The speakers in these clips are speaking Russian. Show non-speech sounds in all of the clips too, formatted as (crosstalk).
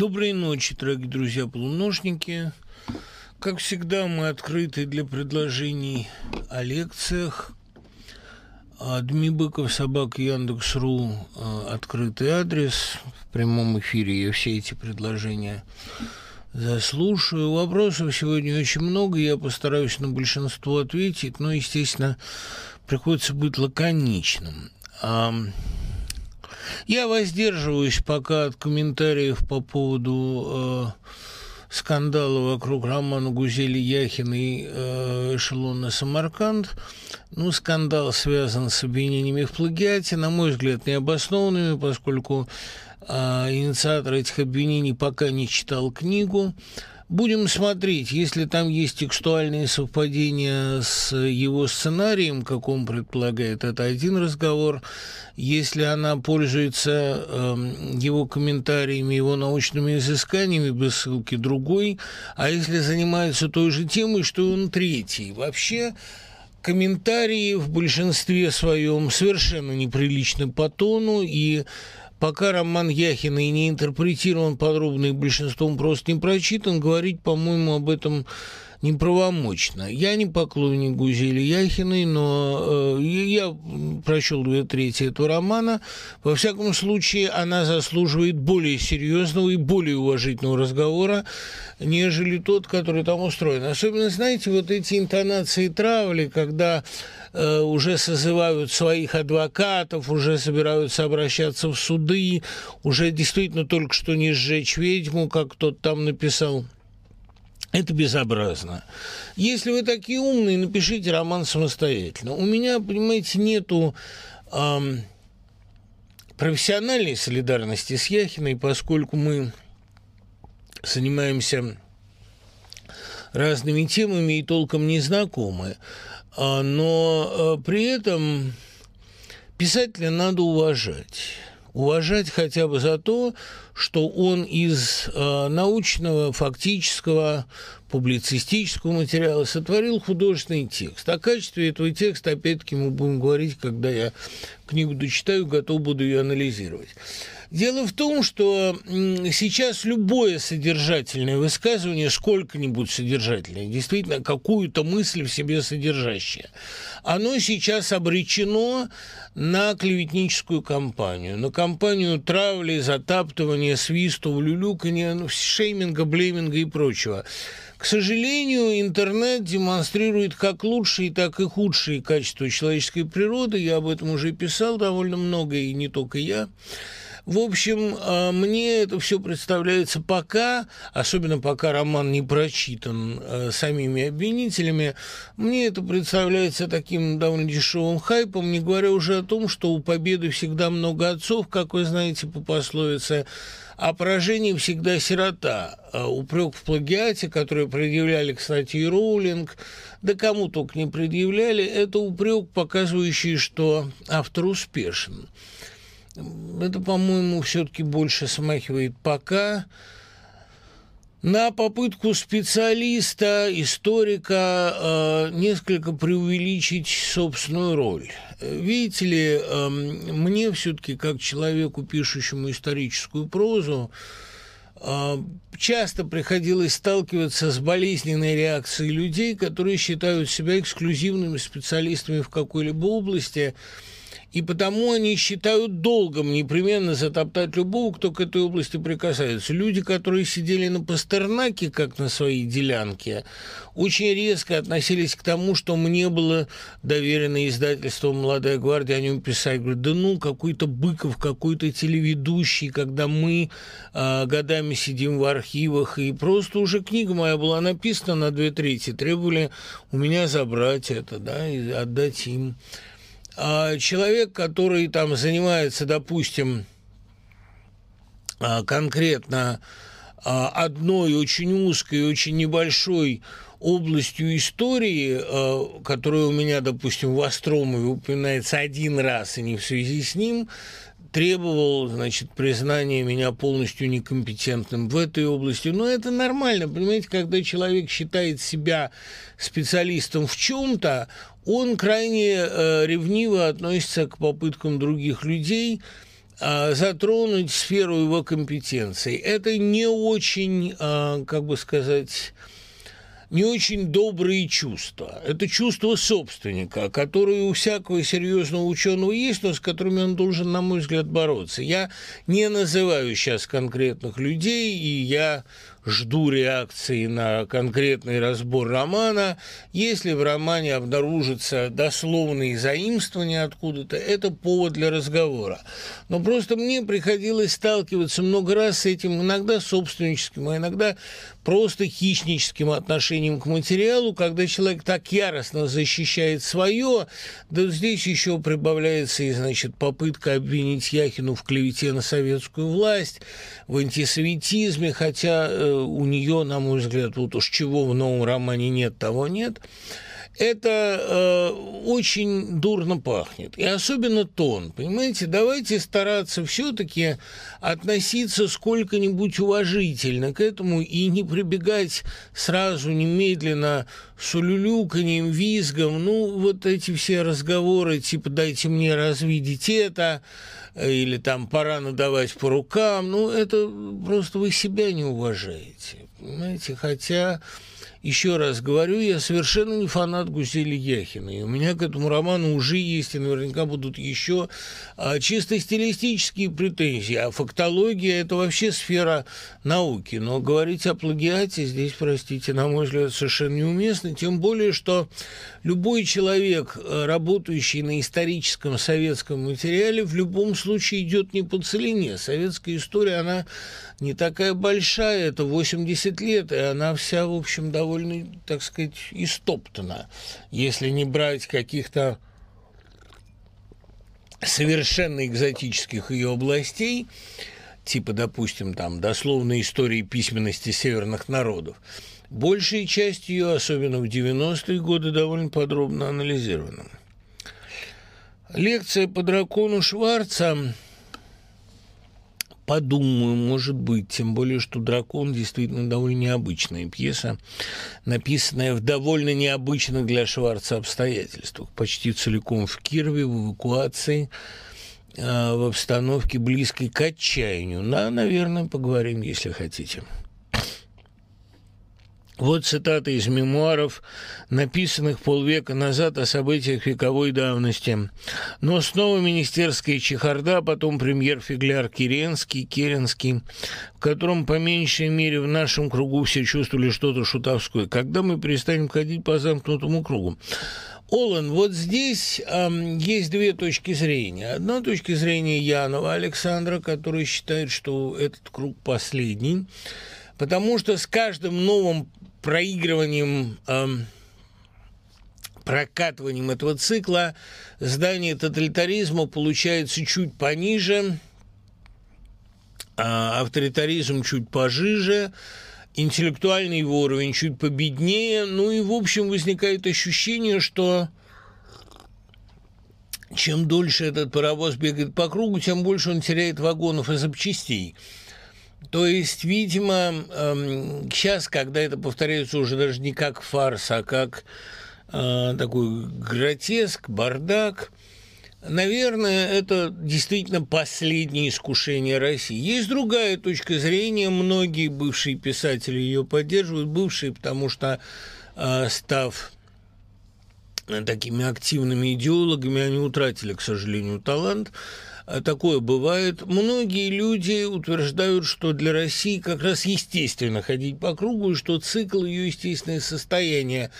Доброй ночи, дорогие друзья-полуношники. Как всегда, мы открыты для предложений о лекциях. Дми Быков, собака Яндекс.ру, а, открытый адрес. В прямом эфире я все эти предложения заслушаю. Вопросов сегодня очень много, я постараюсь на большинство ответить, но, естественно, приходится быть лаконичным. Я воздерживаюсь пока от комментариев по поводу э, скандала вокруг романа Гузели Яхиной э, «Эшелон Самарканд». Ну, скандал связан с обвинениями в плагиате, на мой взгляд, необоснованными, поскольку э, инициатор этих обвинений пока не читал книгу. Будем смотреть, если там есть текстуальные совпадения с его сценарием, как он предполагает, это один разговор. Если она пользуется э, его комментариями, его научными изысканиями без ссылки, другой. А если занимается той же темой, что он третий. Вообще, комментарии в большинстве своем совершенно неприличны по тону и пока роман Яхина и не интерпретирован подробно и большинством просто не прочитан, говорить, по-моему, об этом неправомочно. Я не поклонник Гузели Яхиной, но э, я прочел две трети этого романа. Во всяком случае, она заслуживает более серьезного и более уважительного разговора, нежели тот, который там устроен. Особенно, знаете, вот эти интонации травли, когда э, уже созывают своих адвокатов, уже собираются обращаться в суды, уже действительно только что не сжечь ведьму, как кто-то там написал – это безобразно. Если вы такие умные, напишите роман самостоятельно. У меня, понимаете, нету эм, профессиональной солидарности с Яхиной, поскольку мы занимаемся разными темами и толком не знакомы. А, но э, при этом писателя надо уважать уважать хотя бы за то, что он из э, научного, фактического, публицистического материала сотворил художественный текст. О качестве этого текста, опять-таки, мы будем говорить, когда я книгу дочитаю, готов буду ее анализировать. Дело в том, что сейчас любое содержательное высказывание, сколько-нибудь содержательное, действительно какую-то мысль в себе содержащее, оно сейчас обречено на клеветническую кампанию, на кампанию травли, затаптывания, свистов, люлюкания, ну, шейминга, блейминга и прочего. К сожалению, интернет демонстрирует как лучшие, так и худшие качества человеческой природы. Я об этом уже писал довольно много, и не только я. В общем, а, мне это все представляется пока, особенно пока роман не прочитан а, самими обвинителями, мне это представляется таким довольно дешевым хайпом, не говоря уже о том, что у победы всегда много отцов, как вы знаете по пословице, а поражение всегда сирота. А упрек в плагиате, который предъявляли, кстати, и Роулинг, да кому только не предъявляли, это упрек, показывающий, что автор успешен. Это, по-моему, все-таки больше смахивает пока на попытку специалиста, историка э, несколько преувеличить собственную роль. Видите ли, э, мне все-таки, как человеку, пишущему историческую прозу, э, часто приходилось сталкиваться с болезненной реакцией людей, которые считают себя эксклюзивными специалистами в какой-либо области – и потому они считают долгом непременно затоптать любого, кто к этой области прикасается. Люди, которые сидели на Пастернаке, как на своей делянке, очень резко относились к тому, что мне было доверено издательством «Молодая гвардия» о нем писать. Говорят, да ну, какой-то Быков, какой-то телеведущий, когда мы э, годами сидим в архивах, и просто уже книга моя была написана на две трети, требовали у меня забрать это, да, и отдать им. А человек, который там занимается, допустим, а, конкретно а, одной очень узкой, очень небольшой областью истории, которая у меня, допустим, в Остромове упоминается один раз и не в связи с ним, требовал, значит, признания меня полностью некомпетентным в этой области. Но это нормально, понимаете, когда человек считает себя специалистом в чем-то, он крайне э, ревниво относится к попыткам других людей а, затронуть сферу его компетенций. Это не очень, а, как бы сказать, не очень добрые чувства. Это чувство собственника, которое у всякого серьезного ученого есть, но с которыми он должен, на мой взгляд, бороться. Я не называю сейчас конкретных людей, и я жду реакции на конкретный разбор романа. Если в романе обнаружатся дословные заимствования откуда-то, это повод для разговора. Но просто мне приходилось сталкиваться много раз с этим, иногда собственническим, а иногда просто хищническим отношением к материалу, когда человек так яростно защищает свое, да здесь еще прибавляется и, значит, попытка обвинить Яхину в клевете на советскую власть, в антисоветизме, хотя э, у нее, на мой взгляд, вот уж чего в новом романе нет, того нет – это э, очень дурно пахнет. И особенно тон. Понимаете, давайте стараться все-таки относиться сколько-нибудь уважительно к этому и не прибегать сразу немедленно с улюлюканьем, визгом. Ну, вот эти все разговоры, типа «дайте мне развидеть это», или там «пора надавать по рукам». Ну, это просто вы себя не уважаете. Понимаете, хотя еще раз говорю, я совершенно не фанат Гусели Яхина. И у меня к этому роману уже есть, и наверняка будут еще а, чисто стилистические претензии. А фактология – это вообще сфера науки. Но говорить о плагиате здесь, простите, на мой взгляд, совершенно неуместно. Тем более, что любой человек, э, работающий на историческом советском материале, в любом случае идет не по целине. Советская история, она не такая большая, это 80 лет, и она вся, в общем, довольно, так сказать, истоптана. Если не брать каких-то совершенно экзотических ее областей, типа, допустим, там, дословной истории письменности северных народов, большая часть ее, особенно в 90-е годы, довольно подробно анализирована. Лекция по дракону Шварца Подумаю, может быть, тем более, что «Дракон» действительно довольно необычная пьеса, написанная в довольно необычных для Шварца обстоятельствах, почти целиком в Кирове, в эвакуации, а, в обстановке близкой к отчаянию. Да, наверное, поговорим, если хотите. Вот цитата из мемуаров, написанных полвека назад о событиях вековой давности. Но снова министерская чехарда, потом премьер-фигляр Киренский, Керенский, в котором по меньшей мере в нашем кругу все чувствовали что-то шутовское. Когда мы перестанем ходить по замкнутому кругу? Олан, вот здесь э, есть две точки зрения. Одна точка зрения Янова Александра, который считает, что этот круг последний, потому что с каждым новым проигрыванием, э, прокатыванием этого цикла. Здание тоталитаризма получается чуть пониже, а авторитаризм чуть пожиже, интеллектуальный его уровень чуть победнее, ну и, в общем, возникает ощущение, что чем дольше этот паровоз бегает по кругу, тем больше он теряет вагонов и запчастей – то есть, видимо, эм, сейчас, когда это повторяется уже даже не как фарс, а как э, такой гротеск, бардак, наверное, это действительно последнее искушение России. Есть другая точка зрения, многие бывшие писатели ее поддерживают, бывшие, потому что, э, став такими активными идеологами, они утратили, к сожалению, талант – такое бывает. Многие люди утверждают, что для России как раз естественно ходить по кругу, и что цикл ее естественное состояние.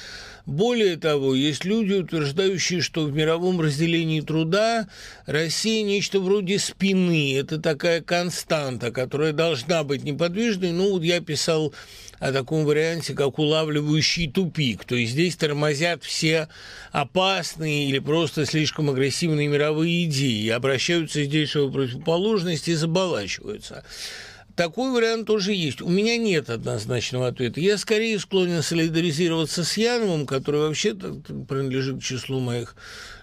Более того, есть люди, утверждающие, что в мировом разделении труда Россия нечто вроде спины. Это такая константа, которая должна быть неподвижной. Ну, вот я писал о таком варианте, как улавливающий тупик. То есть здесь тормозят все опасные или просто слишком агрессивные мировые идеи, обращаются здесь в противоположность и заболачиваются. такой вариант тоже есть. У меня нет однозначного ответа. Я скорее склонен солидаризироваться с Яновым, который вообще принадлежит к числу моих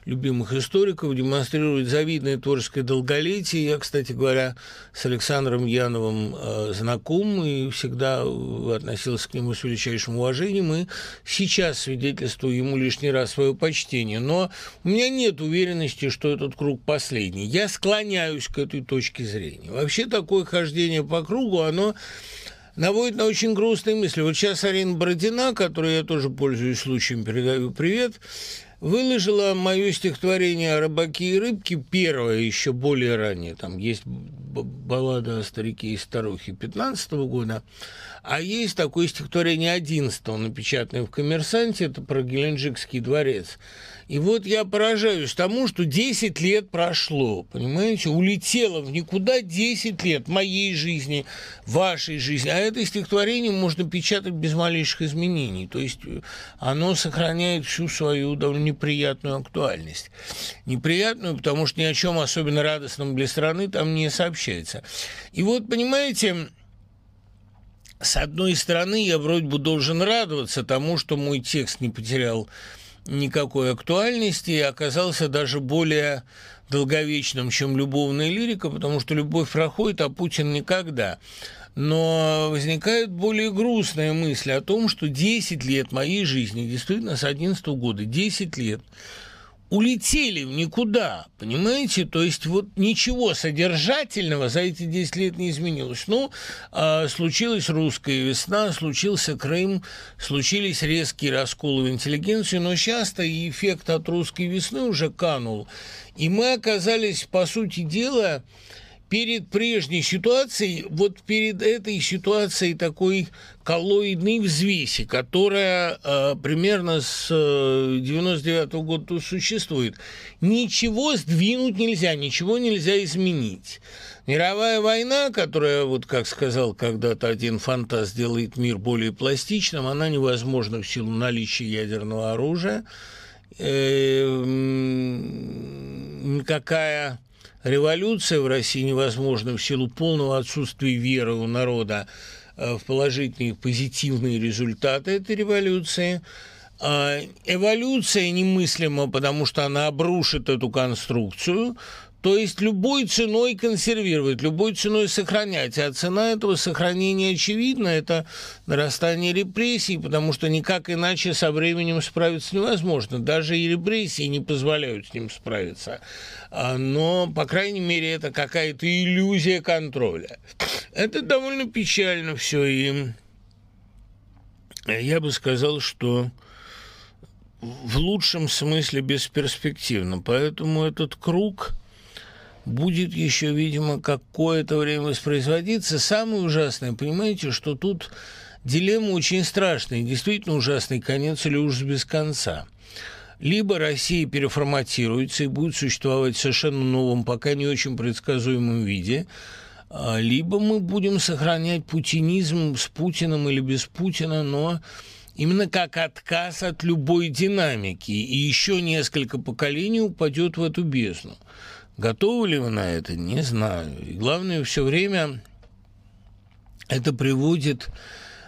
любимых историков, демонстрирует завидное творческое долголетие. Я, кстати говоря, с Александром Яновым э, знаком и всегда относился к нему с величайшим уважением, и сейчас свидетельствую ему лишний раз свое почтение. Но у меня нет уверенности, что этот круг последний. Я склоняюсь к этой точке зрения. Вообще такое хождение по кругу, оно наводит на очень грустные мысли. Вот сейчас Арина Бородина, которой я тоже пользуюсь случаем, передаю привет, выложила мое стихотворение о рыбаке и рыбке, первое, еще более раннее, там есть баллада о старике и старухе 15 -го года, а есть такое стихотворение 11 напечатанное в «Коммерсанте», это про Геленджикский дворец. И вот я поражаюсь тому, что 10 лет прошло, понимаете, улетело в никуда 10 лет моей жизни, вашей жизни, а это стихотворение можно печатать без малейших изменений, то есть э, оно сохраняет всю свою довольно неприятную актуальность. Неприятную, потому что ни о чем особенно радостном для страны там не сообщается. И вот, понимаете, с одной стороны, я вроде бы должен радоваться тому, что мой текст не потерял никакой актуальности и оказался даже более долговечным, чем любовная лирика, потому что любовь проходит, а Путин никогда. Но возникает более грустная мысль о том, что 10 лет моей жизни, действительно, с 11 года, 10 лет – улетели в никуда, понимаете? То есть вот ничего содержательного за эти 10 лет не изменилось. Ну, э, случилась русская весна, случился Крым, случились резкие расколы в интеллигенции, но часто и эффект от русской весны уже канул. И мы оказались, по сути дела, перед прежней ситуацией, вот перед этой ситуацией такой коллоидной взвеси, которая э, примерно с э, 99 -го года существует. Ничего сдвинуть нельзя, ничего нельзя изменить. Мировая война, которая, вот как сказал когда-то один фантаст, делает мир более пластичным, она невозможна в силу наличия ядерного оружия. Э, никакая революция в России невозможна в силу полного отсутствия веры у народа э, в положительные, позитивные результаты этой революции. А эволюция немыслима, потому что она обрушит эту конструкцию, то есть любой ценой консервировать, любой ценой сохранять. А цена этого сохранения очевидна, это нарастание репрессий, потому что никак иначе со временем справиться невозможно. Даже и репрессии не позволяют с ним справиться. А, но, по крайней мере, это какая-то иллюзия контроля. Это довольно печально все, и я бы сказал, что в лучшем смысле бесперспективно. Поэтому этот круг будет еще, видимо, какое-то время воспроизводиться. Самое ужасное, понимаете, что тут дилемма очень страшная, действительно ужасный конец или уж без конца. Либо Россия переформатируется и будет существовать в совершенно новом, пока не очень предсказуемом виде, а, либо мы будем сохранять путинизм с Путиным или без Путина, но именно как отказ от любой динамики, и еще несколько поколений упадет в эту бездну. Готовы ли вы на это? Не знаю. И главное, все время это приводит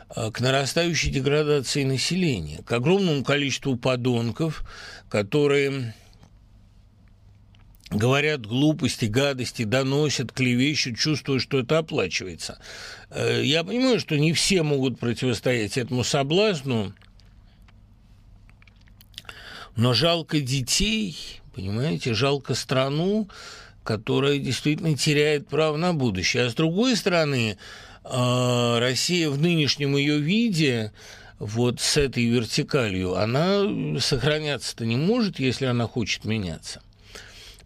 а, к нарастающей деградации населения, к огромному количеству подонков, которые говорят глупости, гадости, доносят, клевещут, чувствуя, что это оплачивается. Э, я понимаю, что не все могут противостоять этому соблазну, но жалко детей, Понимаете, жалко страну, которая действительно теряет право на будущее. А с другой стороны, а, Россия в нынешнем ее виде, вот с этой вертикалью, она сохраняться-то не может, если она хочет меняться.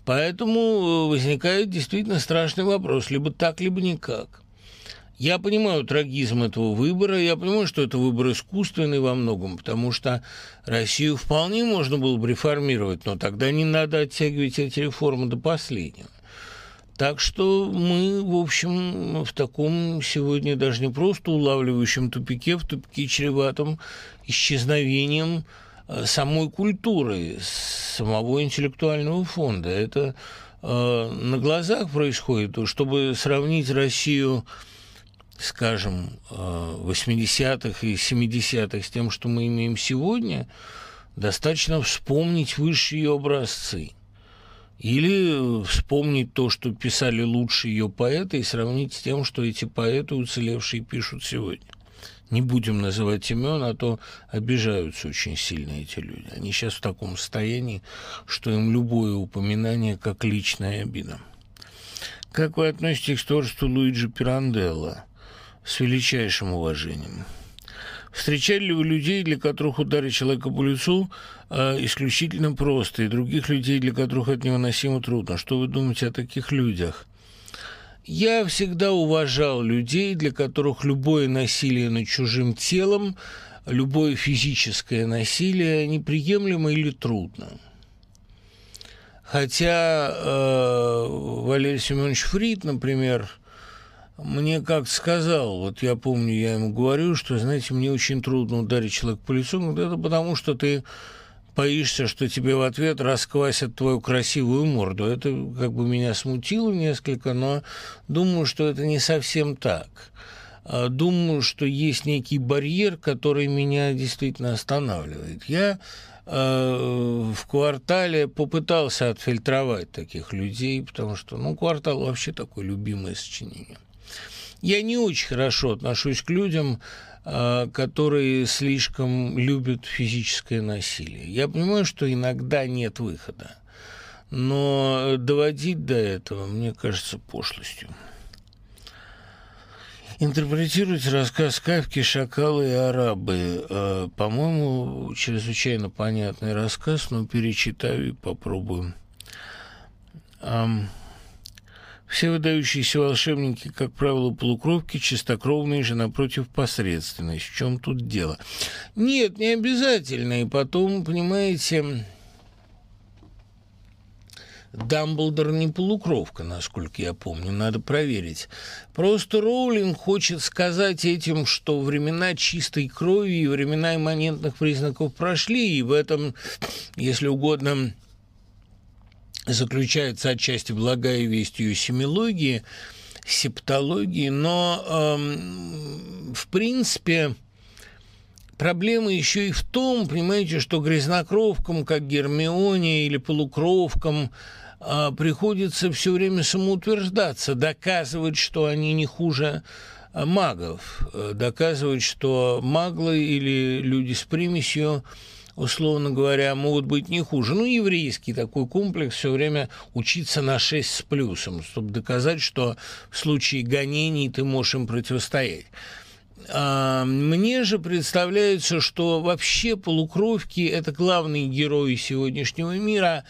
Поэтому возникает действительно страшный вопрос, либо так, либо никак. Я понимаю трагизм этого выбора, я понимаю, что это выбор искусственный во многом, потому что Россию вполне можно было бы реформировать, но тогда не надо оттягивать эти реформы до последнего. Так что мы, в общем, в таком сегодня даже не просто улавливающем тупике, в тупике чреватом исчезновением э, самой культуры, самого интеллектуального фонда. Это э, на глазах происходит, чтобы сравнить Россию скажем, 80-х и 70-х с тем, что мы имеем сегодня, достаточно вспомнить высшие ее образцы. Или вспомнить то, что писали лучшие ее поэты, и сравнить с тем, что эти поэты уцелевшие пишут сегодня. Не будем называть имен, а то обижаются очень сильно эти люди. Они сейчас в таком состоянии, что им любое упоминание как личная обида. Как вы относитесь к творчеству Луиджи Пиранделла? С величайшим уважением. Встречали ли вы людей, для которых ударить человека по лицу э, исключительно просто, и других людей, для которых это невыносимо трудно? Что вы думаете о таких людях? Я всегда уважал людей, для которых любое насилие над чужим телом, любое физическое насилие неприемлемо или трудно. Хотя э, Валерий Семенович Фрид, например, мне как сказал, вот я помню, я ему говорю, что, знаете, мне очень трудно ударить человека по лицу, ну, это потому что ты боишься, что тебе в ответ расквасят твою красивую морду. Это как бы меня смутило несколько, но думаю, что это не совсем так. А думаю, что есть некий барьер, который меня действительно останавливает. Я э, в квартале попытался отфильтровать таких людей, потому что, ну, квартал вообще такое любимое сочинение. Я не очень хорошо отношусь к людям, а, которые слишком любят физическое насилие. Я понимаю, что иногда нет выхода, но доводить до этого, мне кажется, пошлостью. Интерпретировать рассказ Кавки «Шакалы и арабы». А, по-моему, чрезвычайно понятный рассказ, но перечитаю и попробую. Все выдающиеся волшебники, как правило, полукровки, чистокровные же, напротив, посредственность. В чем тут дело? Нет, не обязательно. И потом, понимаете, Дамблдор не полукровка, насколько я помню, надо проверить. Просто Роулинг хочет сказать этим, что времена чистой крови и времена имманентных признаков прошли, и в этом, если угодно, заключается отчасти благая весть ее семилогии, септологии, но э, в принципе проблема еще и в том, понимаете, что грязнокровкам, как Гермионе или полукровкам, э, приходится все время самоутверждаться, доказывать, что они не хуже а, магов, э, доказывать, что маглы или люди с примесью – условно говоря, могут быть не хуже. Ну, еврейский такой комплекс все время учиться на 6 с плюсом, чтобы доказать, что в случае гонений ты можешь им противостоять. А, мне же представляется, что вообще полукровки – это главные герои сегодняшнего мира,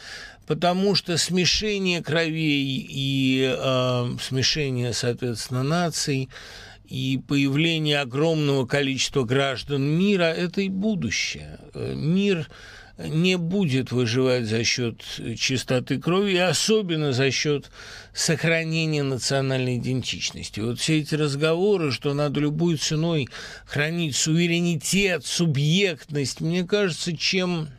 потому что смешение кровей и э, смешение, соответственно, наций – и появление огромного количества граждан мира – это и будущее. Мир не будет выживать за счет чистоты крови, и особенно за счет сохранения национальной идентичности. Вот все эти разговоры, что надо любой ценой хранить суверенитет, субъектность, мне кажется, чем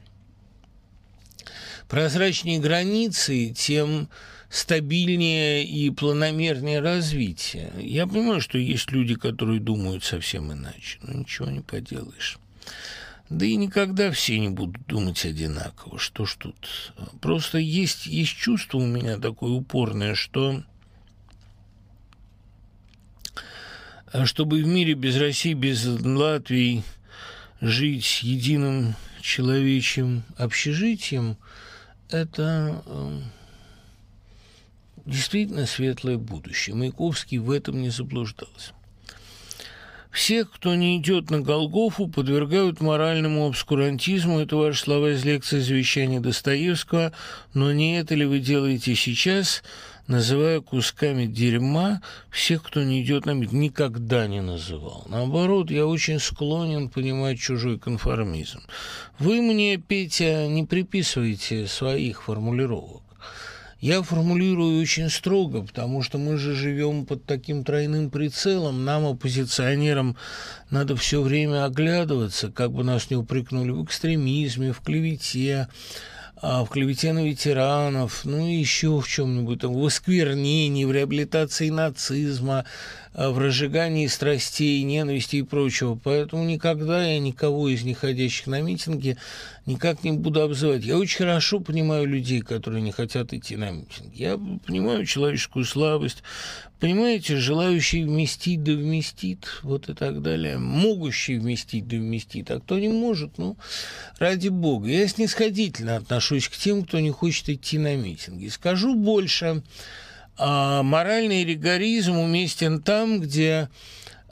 прозрачнее границы, тем стабильнее и планомернее развитие. Я понимаю, что есть люди, которые думают совсем иначе, но ничего не поделаешь. Да и никогда все не будут думать одинаково. Что ж тут? Просто есть, есть чувство у меня такое упорное, что чтобы в мире без России, без Латвии жить единым человечьим общежитием, это действительно светлое будущее. Маяковский в этом не заблуждался. Всех, кто не идет на Голгофу, подвергают моральному обскурантизму. Это ваши слова из лекции завещания Достоевского. Но не это ли вы делаете сейчас, называя кусками дерьма всех, кто не идет на мир? Никогда не называл. Наоборот, я очень склонен понимать чужой конформизм. Вы мне, Петя, не приписываете своих формулировок. Я формулирую очень строго, потому что мы же живем под таким тройным прицелом. Нам, оппозиционерам, надо все время оглядываться, как бы нас не упрекнули в экстремизме, в клевете, а, в клевете на ветеранов, ну и еще в чем-нибудь, там, в осквернении, в реабилитации нацизма, в разжигании страстей, ненависти и прочего. Поэтому никогда я никого из них ходящих на митинги никак не буду обзывать. Я очень хорошо понимаю людей, которые не хотят идти на митинг. Я понимаю человеческую слабость, понимаете, желающий вместить, да вместит, вот и так далее. Могущий вместить, да вместит, а кто не может, ну, ради бога. Я снисходительно отношусь к тем, кто не хочет идти на митинги. Скажу больше, а моральный ригоризм уместен там, где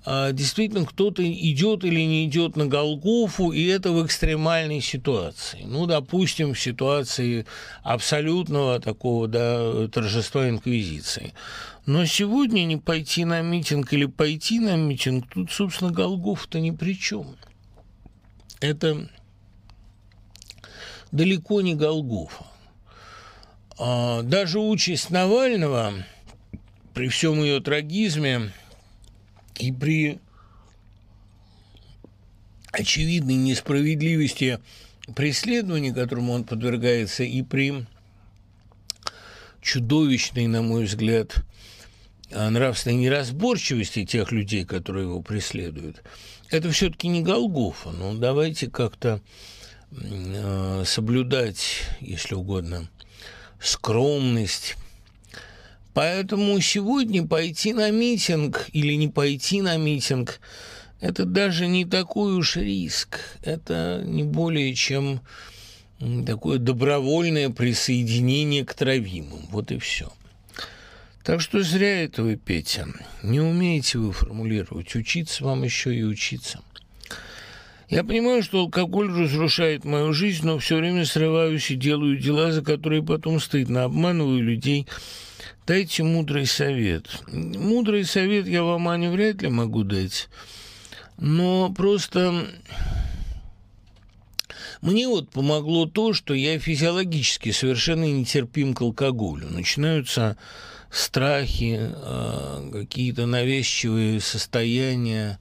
а, действительно кто-то идет или не идет на Голгофу, и это в экстремальной ситуации. Ну, допустим, в ситуации абсолютного такого да, торжества инквизиции. Но сегодня не пойти на митинг или пойти на митинг, тут, собственно, Голгоф-то ни при чем. Это далеко не Голгофа. А, даже участь Навального, при всем ее трагизме, и при очевидной несправедливости преследования, которому он подвергается, и при чудовищной, на мой взгляд, нравственной неразборчивости тех людей, которые его преследуют, это все-таки не Голгофа. Ну, давайте как-то э, соблюдать, если угодно, скромность, Поэтому сегодня пойти на митинг или не пойти на митинг – это даже не такой уж риск. Это не более чем такое добровольное присоединение к травимым. Вот и все. Так что зря это вы, Петя. Не умеете вы формулировать. Учиться вам еще и учиться. Я понимаю, что алкоголь разрушает мою жизнь, но все время срываюсь и делаю дела, за которые потом стыдно. Обманываю людей – Дайте мудрый совет. Мудрый совет я вам, Аня, вряд ли могу дать. Но просто мне вот помогло то, что я физиологически совершенно нетерпим к алкоголю. Начинаются страхи, а, какие-то навязчивые состояния,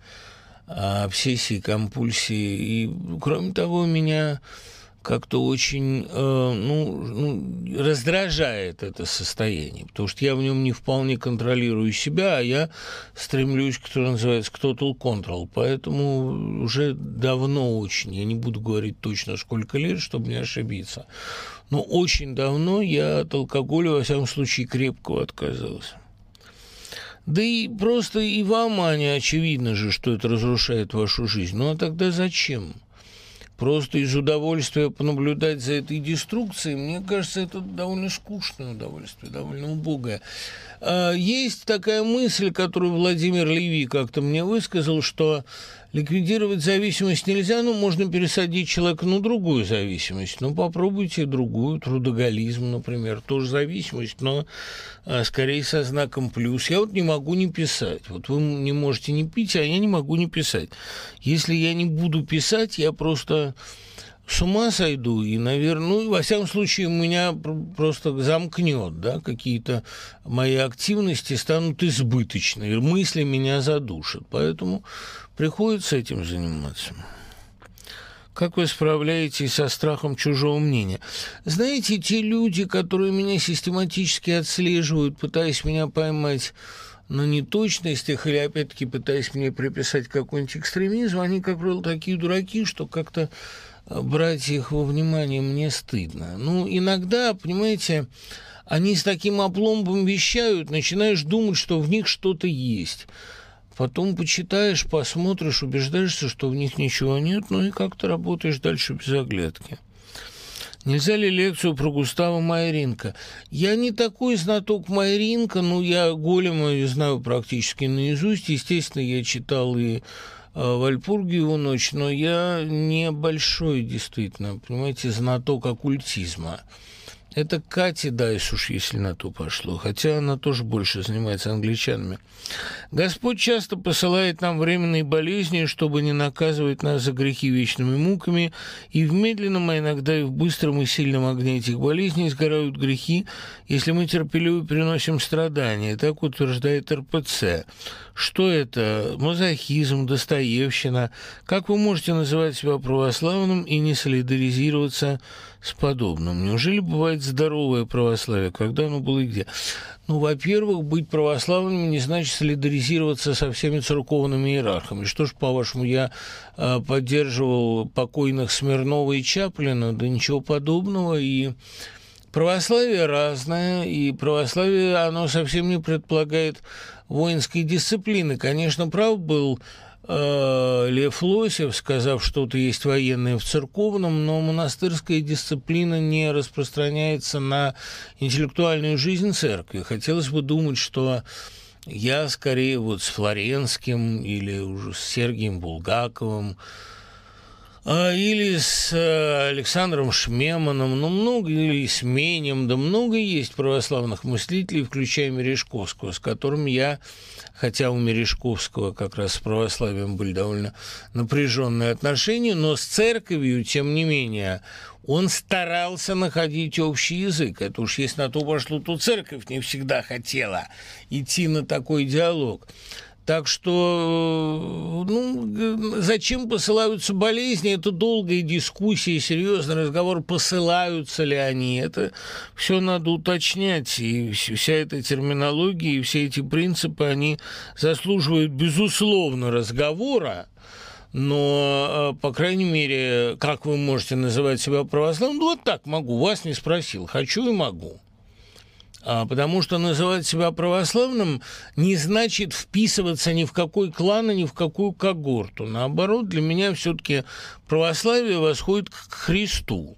обсессии, компульсии. И, кроме того, меня как-то очень э, ну, ну, раздражает это состояние, потому что я в нем не вполне контролирую себя, а я стремлюсь, что называется, к total control. Поэтому уже давно очень, я не буду говорить точно сколько лет, чтобы не ошибиться, но очень давно я от алкоголя, во всяком случае, крепкого отказался. Да и просто и вам, Аня, очевидно же, что это разрушает вашу жизнь. Ну а тогда зачем? Просто из удовольствия понаблюдать за этой деструкцией, мне кажется, это довольно скучное удовольствие, довольно убогое. А, есть такая мысль, которую Владимир Леви как-то мне высказал, что ликвидировать зависимость нельзя, но можно пересадить человека на другую зависимость. Ну, попробуйте другую, трудоголизм, например, тоже зависимость, но а, скорее со знаком плюс. Я вот не могу не писать. Вот вы не можете не пить, а я не могу не писать. Если я не буду писать, я просто с ума сойду, и, наверное, ну, во всяком случае, меня просто замкнет, да, какие-то мои активности станут избыточны, мысли меня задушат, поэтому приходится этим заниматься. Как вы справляетесь со страхом чужого мнения? Знаете, те люди, которые меня систематически отслеживают, пытаясь меня поймать на неточностях или, опять-таки, пытаясь мне приписать какой-нибудь экстремизм, они, как правило, такие дураки, что как-то брать их во внимание мне стыдно. Ну, иногда, понимаете, они с таким опломбом вещают, начинаешь думать, что в них что-то есть. Потом почитаешь, посмотришь, убеждаешься, что в них ничего нет, ну и как-то работаешь дальше без оглядки. Нельзя ли лекцию про Густава Майринка? Я не такой знаток Майринка, но я Голема знаю практически наизусть. Естественно, я читал и Э, Вальпургиеву ночь, но я небольшой, действительно, понимаете, знаток оккультизма. Это Катя Дайс уж, если на то пошло, хотя она тоже больше занимается англичанами. Господь часто посылает нам временные болезни, чтобы не наказывать нас за грехи вечными муками, и в медленном, а иногда и в быстром и сильном огне этих болезней сгорают грехи, если мы терпеливо переносим страдания. Так утверждает РПЦ, что это? Мазохизм, Достоевщина. Как вы можете называть себя православным и не солидаризироваться с подобным? Неужели бывает здоровое православие? Когда оно было и где? Ну, во-первых, быть православным не значит солидаризироваться со всеми церковными иерархами. Что ж, по-вашему, я э, поддерживал покойных Смирнова и Чаплина? Да ничего подобного. И православие разное, и православие, оно совсем не предполагает воинской дисциплины. Конечно, прав был Лев Лосев, сказав, что то есть военное в церковном, но монастырская дисциплина не распространяется на интеллектуальную жизнь церкви. Хотелось бы думать, что я скорее вот с Флоренским или уже с Сергием Булгаковым, а, или с э, Александром Шмеманом, ну, много, или с Менем, да много есть православных мыслителей, включая Мережковского, с которым я, хотя у Мережковского как раз с православием были довольно напряженные отношения, но с церковью, тем не менее, он старался находить общий язык. Это уж если на то пошло, то церковь не всегда хотела идти на такой диалог. Так что, ну, зачем посылаются болезни, это долгая дискуссия, серьезный разговор, посылаются ли они, это все надо уточнять, и вся эта терминология, и все эти принципы, они заслуживают, безусловно, разговора, но, э, по крайней мере, как вы можете называть себя православным? Ну, вот так могу, вас не спросил, хочу и могу. А, потому что называть себя православным не значит вписываться ни в какой клан, ни в какую когорту. Наоборот, для меня все-таки православие восходит к Христу.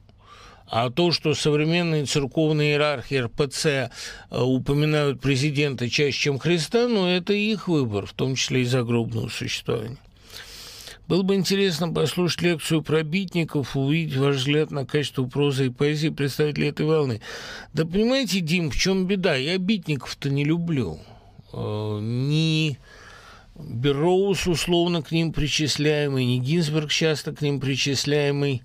А то, что современные церковные иерархии РПЦ э, упоминают президента чаще, чем Христа, ну, это их выбор, в том числе и загробного существования. Было бы интересно послушать лекцию про битников, увидеть ваш взгляд на качество прозы и поэзии представителей этой волны. Да понимаете, Дим, в чем беда? Я битников-то не люблю. Э, ни Берроуз условно к ним причисляемый, ни Гинзберг часто к ним причисляемый,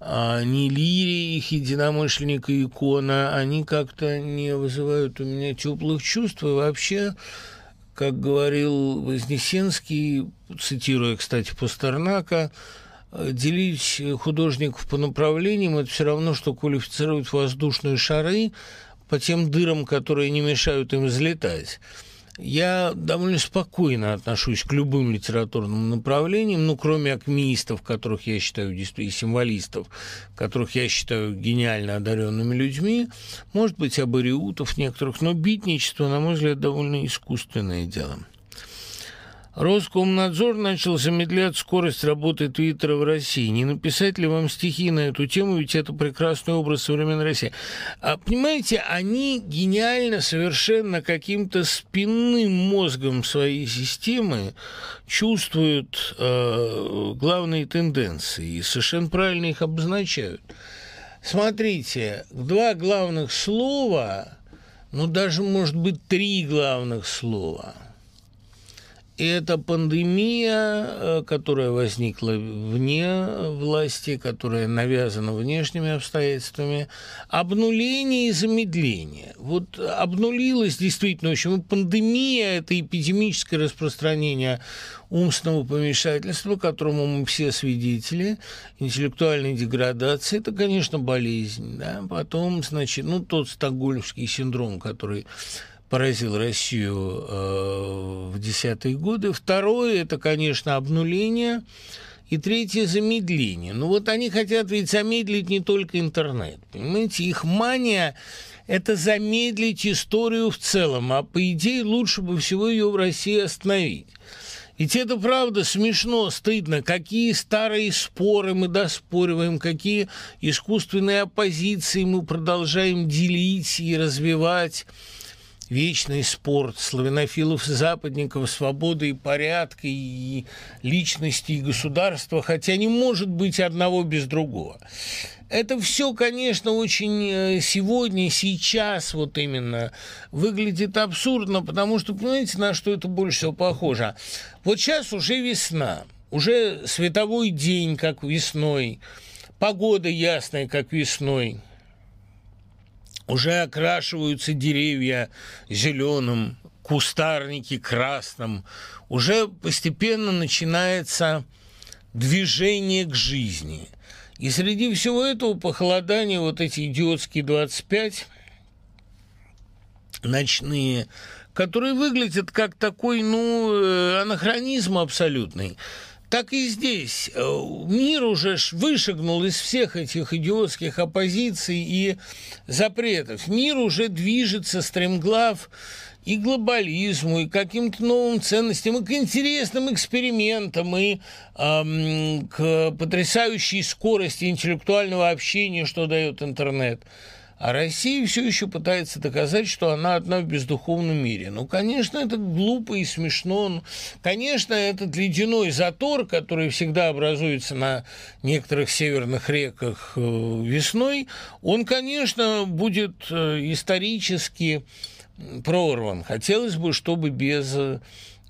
а ни Лири, их единомышленник и икона, они как-то не вызывают у меня теплых чувств. И вообще как говорил Вознесенский, цитируя, кстати, Пастернака, делить художников по направлениям – это все равно, что квалифицировать воздушные шары по тем дырам, которые не мешают им взлетать. Я довольно спокойно отношусь к любым литературным направлениям, ну, кроме акмеистов, которых я считаю, и символистов, которых я считаю гениально одаренными людьми, может быть, абориутов некоторых, но битничество, на мой взгляд, довольно искусственное дело. Роскомнадзор начал замедлять скорость работы Твиттера в России. Не написать ли вам стихи на эту тему, ведь это прекрасный образ современной России. А, понимаете, они гениально совершенно каким-то спинным мозгом своей системы чувствуют э, главные тенденции и совершенно правильно их обозначают. Смотрите, два главных слова, ну даже, может быть, три главных слова – и эта пандемия, э, которая возникла вне власти, которая навязана внешними обстоятельствами, обнуление и замедление. Вот обнулилась действительно очень. Пандемия – это эпидемическое распространение умственного помешательства, которому мы все свидетели, интеллектуальной деградации, это, конечно, болезнь. Да? Потом, значит, ну, тот стокгольмский синдром, который поразил Россию э, в десятые годы. Второе – это, конечно, обнуление. И третье – замедление. Ну вот они хотят ведь замедлить не только интернет. Понимаете, их мания – это замедлить историю в целом, а по идее лучше бы всего ее в России остановить. Ведь это правда смешно, стыдно, какие старые споры мы доспориваем, какие искусственные оппозиции мы продолжаем делить и развивать вечный спорт славянофилов и западников, свободы и порядка, и личности, и государства, хотя не может быть одного без другого. Это все, конечно, очень э, сегодня, сейчас вот именно выглядит абсурдно, потому что, понимаете, на что это больше всего похоже? Вот сейчас уже весна, уже световой день, как весной, погода ясная, как весной – уже окрашиваются деревья зеленым, кустарнике красном, уже постепенно начинается движение к жизни. И среди всего этого похолодания вот эти идиотские 25 ночные, которые выглядят как такой, ну, э, анахронизм абсолютный. Так и здесь. Э, мир уже вышагнул из всех этих идиотских оппозиций и запретов. Мир уже движется стремглав и глобализму, и каким-то новым ценностям, и к интересным экспериментам, и эм, к потрясающей скорости интеллектуального общения, что дает интернет. А Россия все еще пытается доказать, что она одна в бездуховном мире. Ну, конечно, это глупо и смешно. Ну, конечно, этот ледяной затор, который всегда образуется на некоторых северных реках э, весной, он, конечно, будет э, исторически прорван. Хотелось бы, чтобы без э,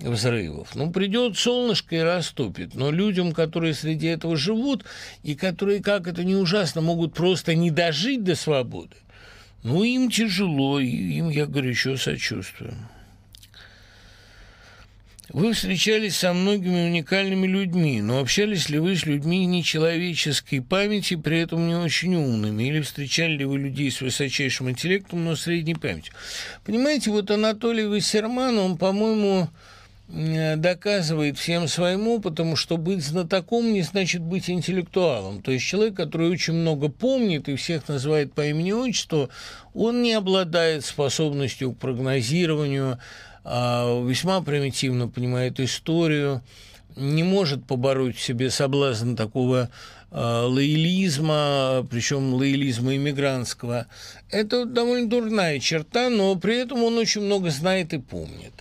взрывов. Ну, придет солнышко и растопит. Но людям, которые среди этого живут, и которые, как это не ужасно, могут просто не дожить до свободы, ну, им тяжело, и им, я говорю, еще сочувствую. Вы встречались со многими уникальными людьми, но общались ли вы с людьми нечеловеческой памяти, при этом не очень умными? Или встречали ли вы людей с высочайшим интеллектом, но средней памятью? Понимаете, вот Анатолий Вассерман, он, по-моему, доказывает всем своему, потому что быть знатоком не значит быть интеллектуалом. То есть человек, который очень много помнит и всех называет по имени отчеству, он не обладает способностью к прогнозированию, а, весьма примитивно понимает историю, не может побороть в себе соблазн такого а, лоялизма, причем лоялизма иммигрантского. Это довольно дурная черта, но при этом он очень много знает и помнит.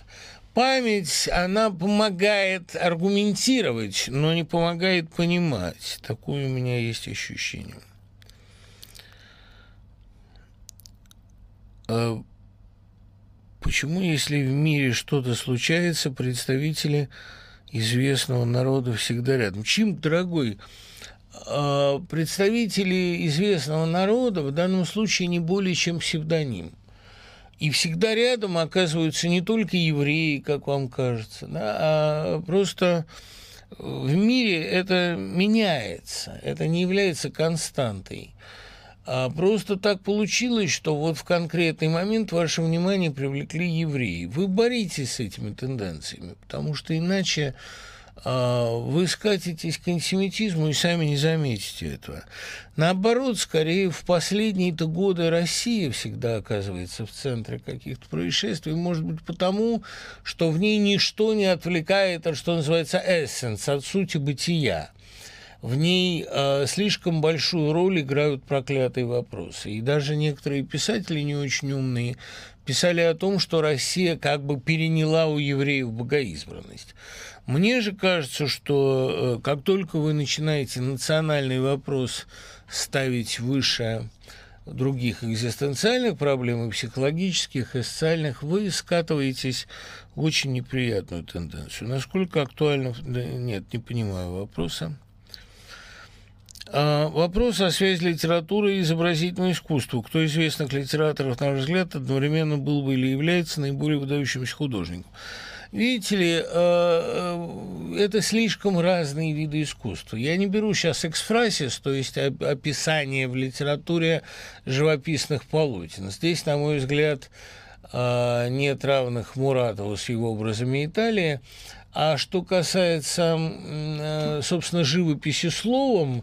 Память, она помогает аргументировать, но не помогает понимать. Такое у меня есть ощущение. А Почему, если в мире что-то случается, представители известного народа всегда рядом? Чем, дорогой, а, представители известного народа в данном случае не более чем псевдоним. И всегда рядом оказываются не только евреи, как вам кажется, да, а просто в мире это меняется, это не является константой. А просто так получилось, что вот в конкретный момент ваше внимание привлекли евреи. Вы боритесь с этими тенденциями, потому что иначе вы скатитесь к антисемитизму и сами не заметите этого. Наоборот, скорее, в последние-то годы Россия всегда оказывается в центре каких-то происшествий, может быть, потому, что в ней ничто не отвлекает от, что называется, эссенс, от сути бытия в ней э, слишком большую роль играют проклятые вопросы. И даже некоторые писатели не очень умные писали о том, что Россия как бы переняла у евреев богоизбранность. Мне же кажется, что э, как только вы начинаете национальный вопрос ставить выше других экзистенциальных проблем, и психологических, и социальных, вы скатываетесь в очень неприятную тенденцию. Насколько актуально... Нет, не понимаю вопроса. А, вопрос о связи литературы и изобразительного искусства. Кто известных литераторов, на ваш взгляд, одновременно был бы или является наиболее выдающимся художником? Видите ли, а, это слишком разные виды искусства. Я не беру сейчас эксфразис, то есть описание в литературе живописных полотен. Здесь, на мой взгляд, а, нет равных Муратову с его образами Италии. А что касается, собственно, живописи словом,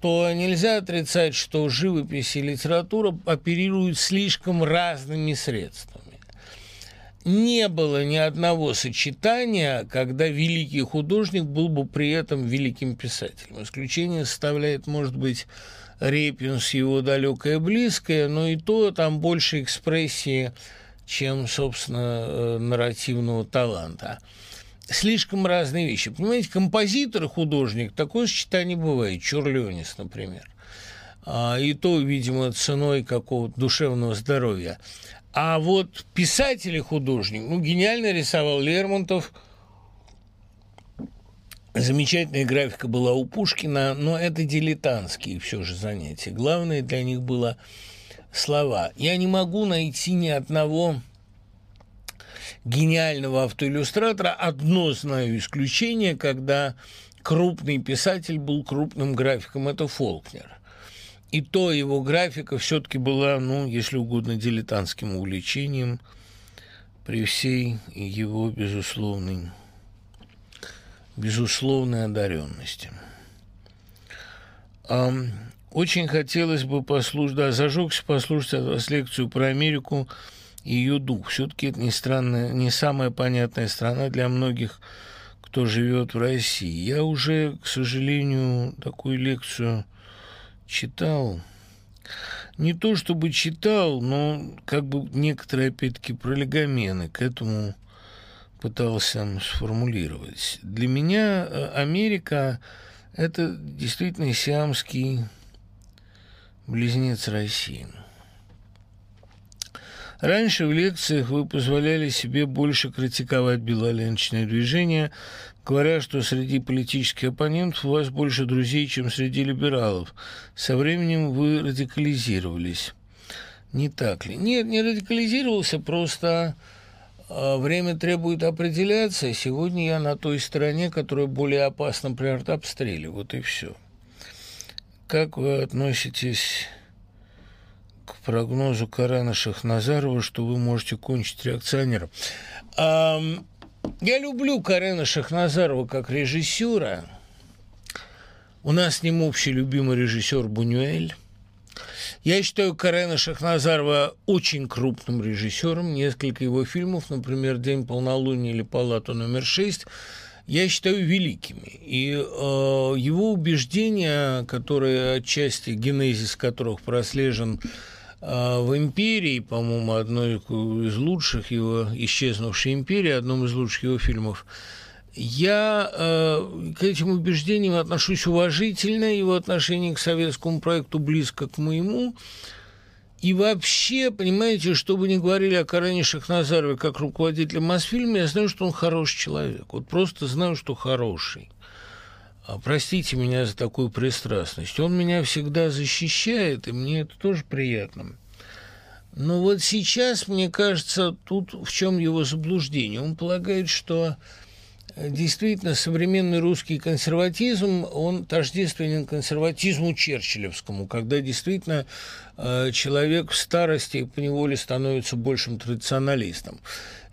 то нельзя отрицать, что живопись и литература оперируют слишком разными средствами. Не было ни одного сочетания, когда великий художник был бы при этом великим писателем. Исключение составляет, может быть, Репин с его далекое близкое, но и то там больше экспрессии, чем, собственно, э, нарративного таланта слишком разные вещи. Понимаете, композитор и художник, такое сочетание бывает. Чурлёнис, например. А, и то, видимо, ценой какого-то душевного здоровья. А вот писатель и художник, ну, гениально рисовал Лермонтов, Замечательная графика была у Пушкина, но это дилетантские все же занятия. Главное для них было слова. Я не могу найти ни одного гениального автоиллюстратора. Одно знаю исключение, когда крупный писатель был крупным графиком, это Фолкнер. И то его графика все-таки была, ну, если угодно, дилетантским увлечением при всей его безусловной, безусловной одаренности. Очень хотелось бы послушать, да, зажегся послушать от вас лекцию про Америку и ее дух. Все-таки это не странная, не самая понятная страна для многих, кто живет в России. Я уже, к сожалению, такую лекцию читал. Не то чтобы читал, но как бы некоторые, опять-таки, пролегомены к этому пытался сформулировать. Для меня э, Америка – это действительно сиамский близнец России. Раньше в лекциях вы позволяли себе больше критиковать белоленочное движение, говоря, что среди политических оппонентов у вас больше друзей, чем среди либералов. Со временем вы радикализировались. Не так ли? Нет, не радикализировался, просто а, время требует определяться. Сегодня я на той стороне, которая более опасна при артобстреле. Вот и все. Как вы относитесь к прогнозу Карана Шахназарова, что вы можете кончить реакционером? Я люблю Карена Шахназарова как режиссера. У нас с ним общий любимый режиссер Бунюэль. Я считаю Карена Шахназарова очень крупным режиссером. Несколько его фильмов, например, «День полнолуния» или «Палата номер шесть», я считаю великими. И э, его убеждения, которые отчасти генезис которых прослежен э, в «Империи», по-моему, одной из лучших его «Исчезнувшая империя», одном из лучших его фильмов, я э, к этим убеждениям отношусь уважительно, его отношение к советскому проекту близко к моему – и вообще, понимаете, что бы ни говорили о Карене Шахназарове как руководителе Мосфильма, я знаю, что он хороший человек. Вот просто знаю, что хороший. А простите меня за такую пристрастность. Он меня всегда защищает, и мне это тоже приятно. Но вот сейчас, мне кажется, тут в чем его заблуждение. Он полагает, что действительно современный русский консерватизм, он тождественен консерватизму черчиллевскому, когда действительно э, человек в старости по неволе становится большим традиционалистом.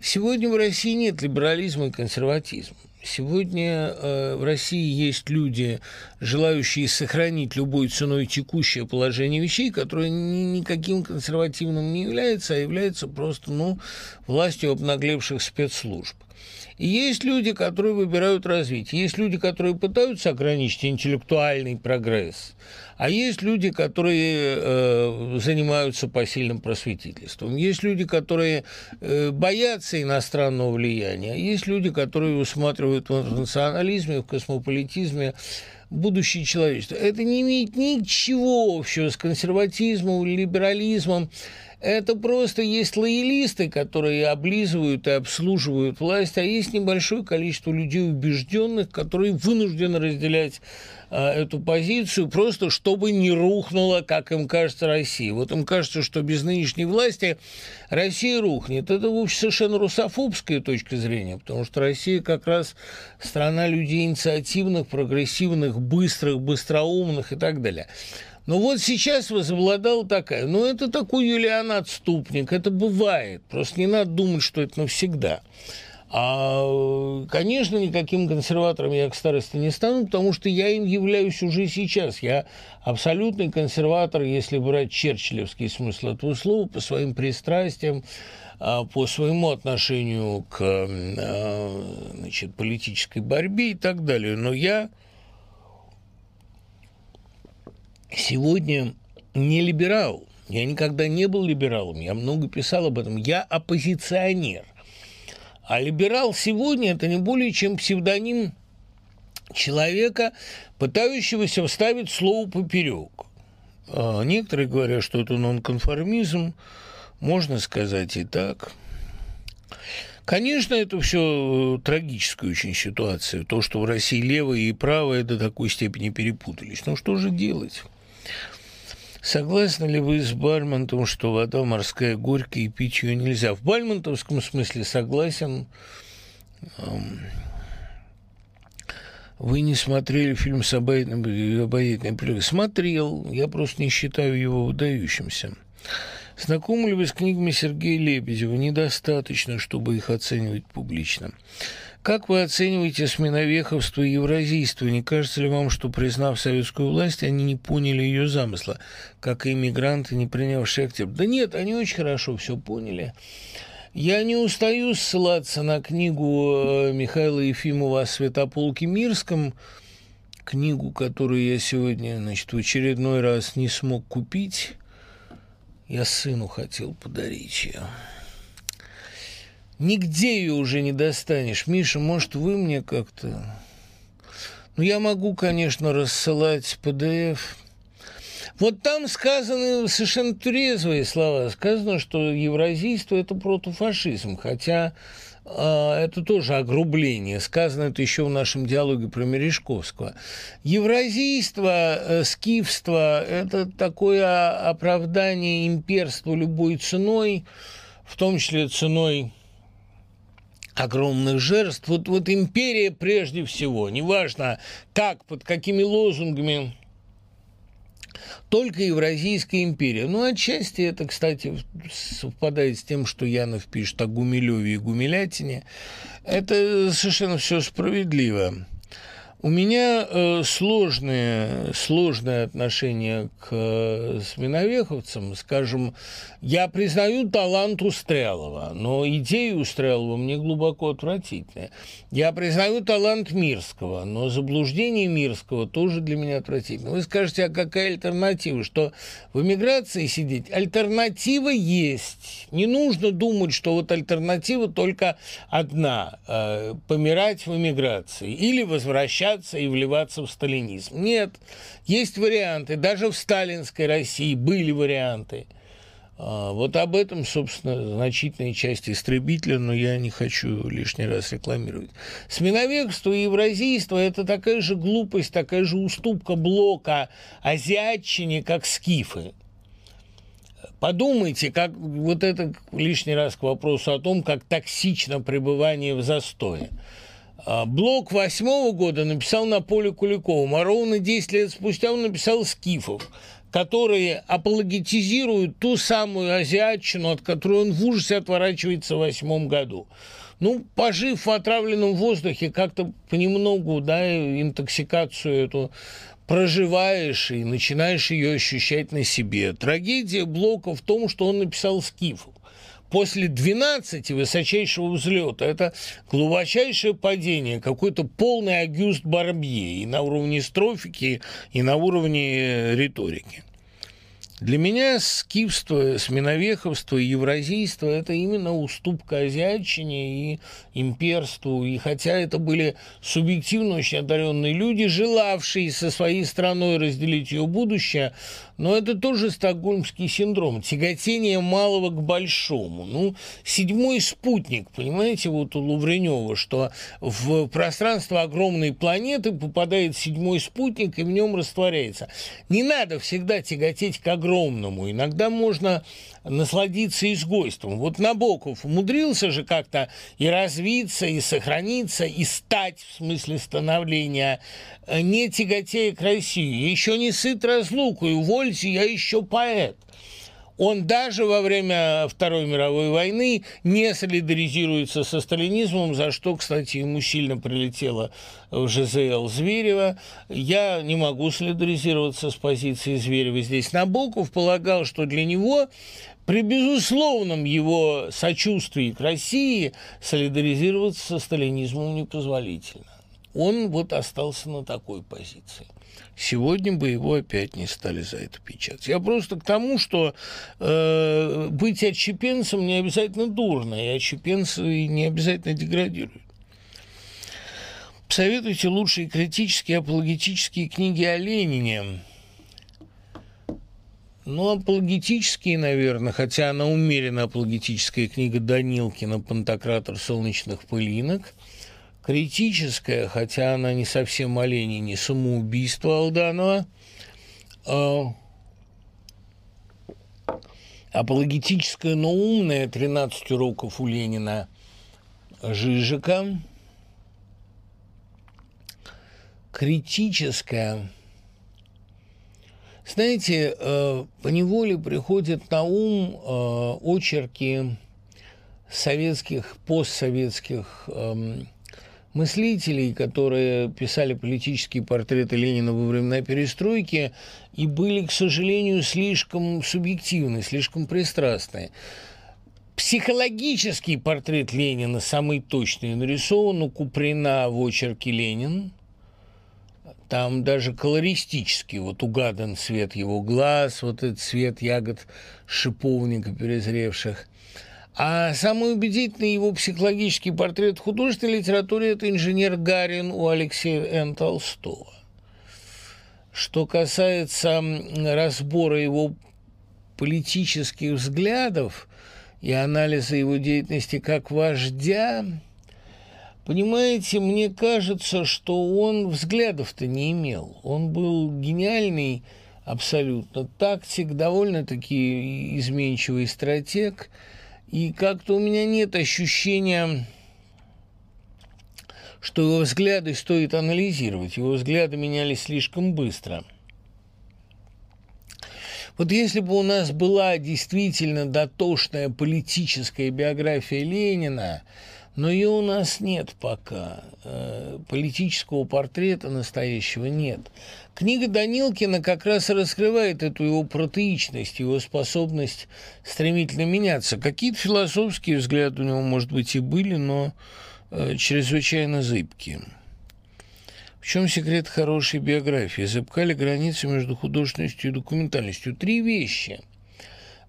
Сегодня в России нет либерализма и консерватизма. Сегодня э, в России есть люди, желающие сохранить любой ценой текущее положение вещей, которое ни, никаким консервативным не является, а является просто ну, властью обнаглевших спецслужб. И есть люди, которые выбирают развитие. Есть люди, которые пытаются ограничить интеллектуальный прогресс. А есть люди, которые э, занимаются посильным просветительством. Есть люди, которые э, боятся иностранного влияния. Есть люди, которые усматривают в национализме, в космополитизме будущее человечества. Это не имеет ничего общего с консерватизмом, либерализмом. Это просто есть лоялисты, которые облизывают и обслуживают власть, а есть небольшое количество людей убежденных, которые вынуждены разделять а, эту позицию, просто чтобы не рухнула, как им кажется, Россия. Вот им кажется, что без нынешней власти Россия рухнет. Это, в общем, совершенно русофобская точка зрения, потому что Россия как раз страна людей инициативных, прогрессивных, быстрых, быстроумных и так далее. Но вот сейчас возобладала такая. Ну, это такой Юлиан отступник, это бывает. Просто не надо думать, что это навсегда. А, конечно, никаким консерватором я к старости не стану, потому что я им являюсь уже сейчас. Я абсолютный консерватор, если брать черчиллевский смысл этого слова, по своим пристрастиям, а, по своему отношению к а, значит, политической борьбе и так далее. Но я сегодня не либерал. Я никогда не был либералом, я много писал об этом. Я оппозиционер. А либерал сегодня – это не более чем псевдоним человека, пытающегося вставить слово поперек. А некоторые говорят, что это нонконформизм, можно сказать и так. Конечно, это все трагическая очень ситуация. То, что в России левое и правое до такой степени перепутались. Но что же делать? Согласны ли вы с Бальмонтом, что вода морская горькая и пить ее нельзя? В бальмонтовском смысле согласен. Вы не смотрели фильм с обаятельной приликой? Смотрел. Я просто не считаю его выдающимся. Знакомы ли вы с книгами Сергея Лебедева? Недостаточно, чтобы их оценивать публично. Как вы оцениваете сменовеховство и евразийство? Не кажется ли вам, что, признав советскую власть, они не поняли ее замысла, как и иммигранты, не принявшие октябрь? Да нет, они очень хорошо все поняли. Я не устаю ссылаться на книгу э, Михаила Ефимова о Святополке Мирском, книгу, которую я сегодня, значит, в очередной раз не смог купить. Я сыну хотел подарить ее. Нигде ее уже не достанешь. Миша, может, вы мне как-то... Ну, я могу, конечно, рассылать PDF. Вот там сказаны совершенно трезвые слова. Сказано, что евразийство – это протофашизм, хотя э, это тоже огрубление. Сказано это еще в нашем диалоге про Мережковского. Евразийство, э, скифство – это такое оправдание имперства любой ценой, в том числе ценой огромных жертв. Вот, вот империя прежде всего, неважно как, под какими лозунгами, только Евразийская империя. Ну, отчасти это, кстати, совпадает с тем, что Янов пишет о Гумилеве и Гумилятине. Это совершенно все справедливо. У меня э, сложное, сложное отношение к э, сменовеховцам. Скажем, я признаю талант Устрялова, но идеи Устрялова мне глубоко отвратительны. Я признаю талант Мирского, но заблуждение Мирского тоже для меня отвратительно. Вы скажете, а какая альтернатива? Что в эмиграции сидеть? Альтернатива есть. Не нужно думать, что вот альтернатива только одна э, – помирать в эмиграции или возвращаться возвращаться и вливаться в сталинизм. Нет, есть варианты. Даже в сталинской России были варианты. А, вот об этом, собственно, значительная часть истребителя, но я не хочу лишний раз рекламировать. Сменовекство и евразийство – это такая же глупость, такая же уступка блока азиатчине, как скифы. Подумайте, как вот это лишний раз к вопросу о том, как токсично пребывание в застое. А, блок восьмого года написал на поле Куликовым, а ровно 10 лет спустя он написал Скифов, которые апологетизируют ту самую азиатчину, от которой он в ужасе отворачивается в восьмом году. Ну, пожив в отравленном воздухе, как-то понемногу, да, интоксикацию эту проживаешь и начинаешь ее ощущать на себе. Трагедия Блока в том, что он написал Скифов после 12 высочайшего взлета это глубочайшее падение, какой-то полный Агюст Барбье и на уровне строфики, и на уровне риторики. Для меня скифство, и евразийство – это именно уступка азиатчине и имперству. И хотя это были субъективно очень одаренные люди, желавшие со своей страной разделить ее будущее, но это тоже стокгольмский синдром, тяготение малого к большому. Ну, седьмой спутник, понимаете, вот у Лавренева, что в пространство огромной планеты попадает седьмой спутник и в нем растворяется. Не надо всегда тяготеть к огромному. Иногда можно насладиться изгойством. Вот Набоков умудрился же как-то и развиться, и сохраниться, и стать, в смысле становления, э, не тяготея к России. Еще не сыт разлукой, увольте, я еще поэт. Он даже во время Второй мировой войны не солидаризируется со сталинизмом, за что, кстати, ему сильно прилетело в ЖЗЛ Зверева. Я не могу солидаризироваться с позицией Зверева здесь. Набоков полагал, что для него при безусловном его сочувствии к России солидаризироваться со сталинизмом непозволительно. Он вот остался на такой позиции. Сегодня бы его опять не стали за это печатать. Я просто к тому, что э, быть отщепенцем не обязательно дурно, и отщепенцы не обязательно деградируют. Посоветуйте лучшие критические апологетические книги о Ленине. Ну, апологетические, наверное, хотя она умеренно апологетическая книга Данилкина «Пантократор солнечных пылинок», критическая, хотя она не совсем о Ленине, «Самоубийство Алданова», а, апологетическое, но умное «13 уроков у Ленина» Жижика, критическое. Знаете, э, по неволе приходят на ум э, очерки советских, постсоветских эм, мыслителей, которые писали политические портреты Ленина во времена перестройки и были, к сожалению, слишком субъективны, слишком пристрастны. Психологический портрет Ленина самый точный нарисован у Куприна в очерке «Ленин». Там даже колористически вот угадан цвет его глаз, вот этот цвет ягод шиповника перезревших. А самый убедительный его психологический портрет в художественной литературе – это инженер Гарин у Алексея Н. Толстого. Что касается разбора его политических взглядов и анализа его деятельности как вождя, понимаете, мне кажется, что он взглядов-то не имел. Он был гениальный абсолютно тактик, довольно-таки изменчивый стратег – и как-то у меня нет ощущения, что его взгляды стоит анализировать. Его взгляды менялись слишком быстро. Вот если бы у нас была действительно дотошная политическая биография Ленина, но ее у нас нет пока. Э, политического портрета настоящего нет. Книга Данилкина как раз раскрывает эту его протеичность, его способность стремительно меняться. Какие-то философские взгляды у него, может быть, и были, но э, чрезвычайно зыбкие. В чем секрет хорошей биографии? Зыбкали границы между художественностью и документальностью. Три вещи –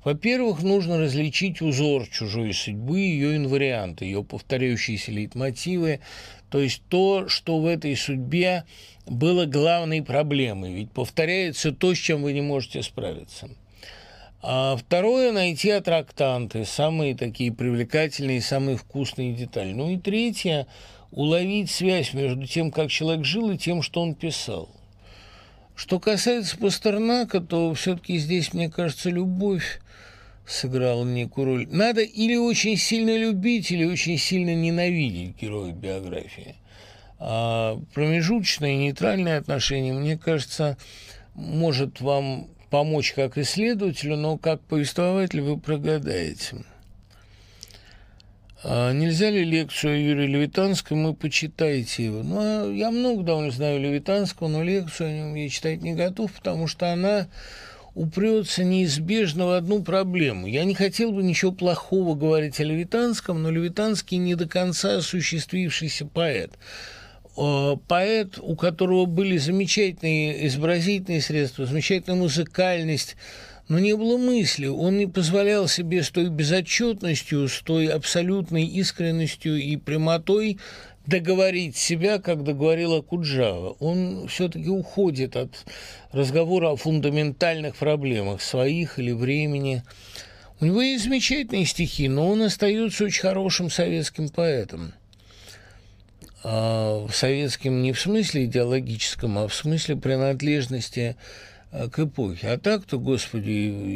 во-первых, нужно различить узор чужой судьбы, ее инварианты, ее повторяющиеся лейтмотивы, то есть то, что в этой судьбе было главной проблемой. Ведь повторяется то, с чем вы не можете справиться. А второе – найти аттрактанты, самые такие привлекательные, самые вкусные детали. Ну и третье – уловить связь между тем, как человек жил, и тем, что он писал. Что касается Пастернака, то все-таки здесь, мне кажется, любовь сыграла некую роль. Надо или очень сильно любить, или очень сильно ненавидеть героя биографии. А промежуточное нейтральное отношение, мне кажется, может вам помочь как исследователю, но как повествователь вы прогадаете. А нельзя ли лекцию о Юрии Левитанском, вы почитаете его? Ну, а я много довольно знаю Левитанского, но лекцию о нем я читать не готов, потому что она упрется неизбежно в одну проблему. Я не хотел бы ничего плохого говорить о Левитанском, но Левитанский не до конца осуществившийся поэт. Э, поэт, у которого были замечательные изобразительные средства, замечательная музыкальность, но не было мысли, он не позволял себе с той безотчетностью, с той абсолютной искренностью и прямотой договорить себя, как договорила Куджава. Он все-таки уходит от разговора о фундаментальных проблемах своих или времени. У него есть замечательные стихи, но он остается очень хорошим советским поэтом. А советским не в смысле идеологическом, а в смысле принадлежности Э, к эпохе. А так-то, Господи,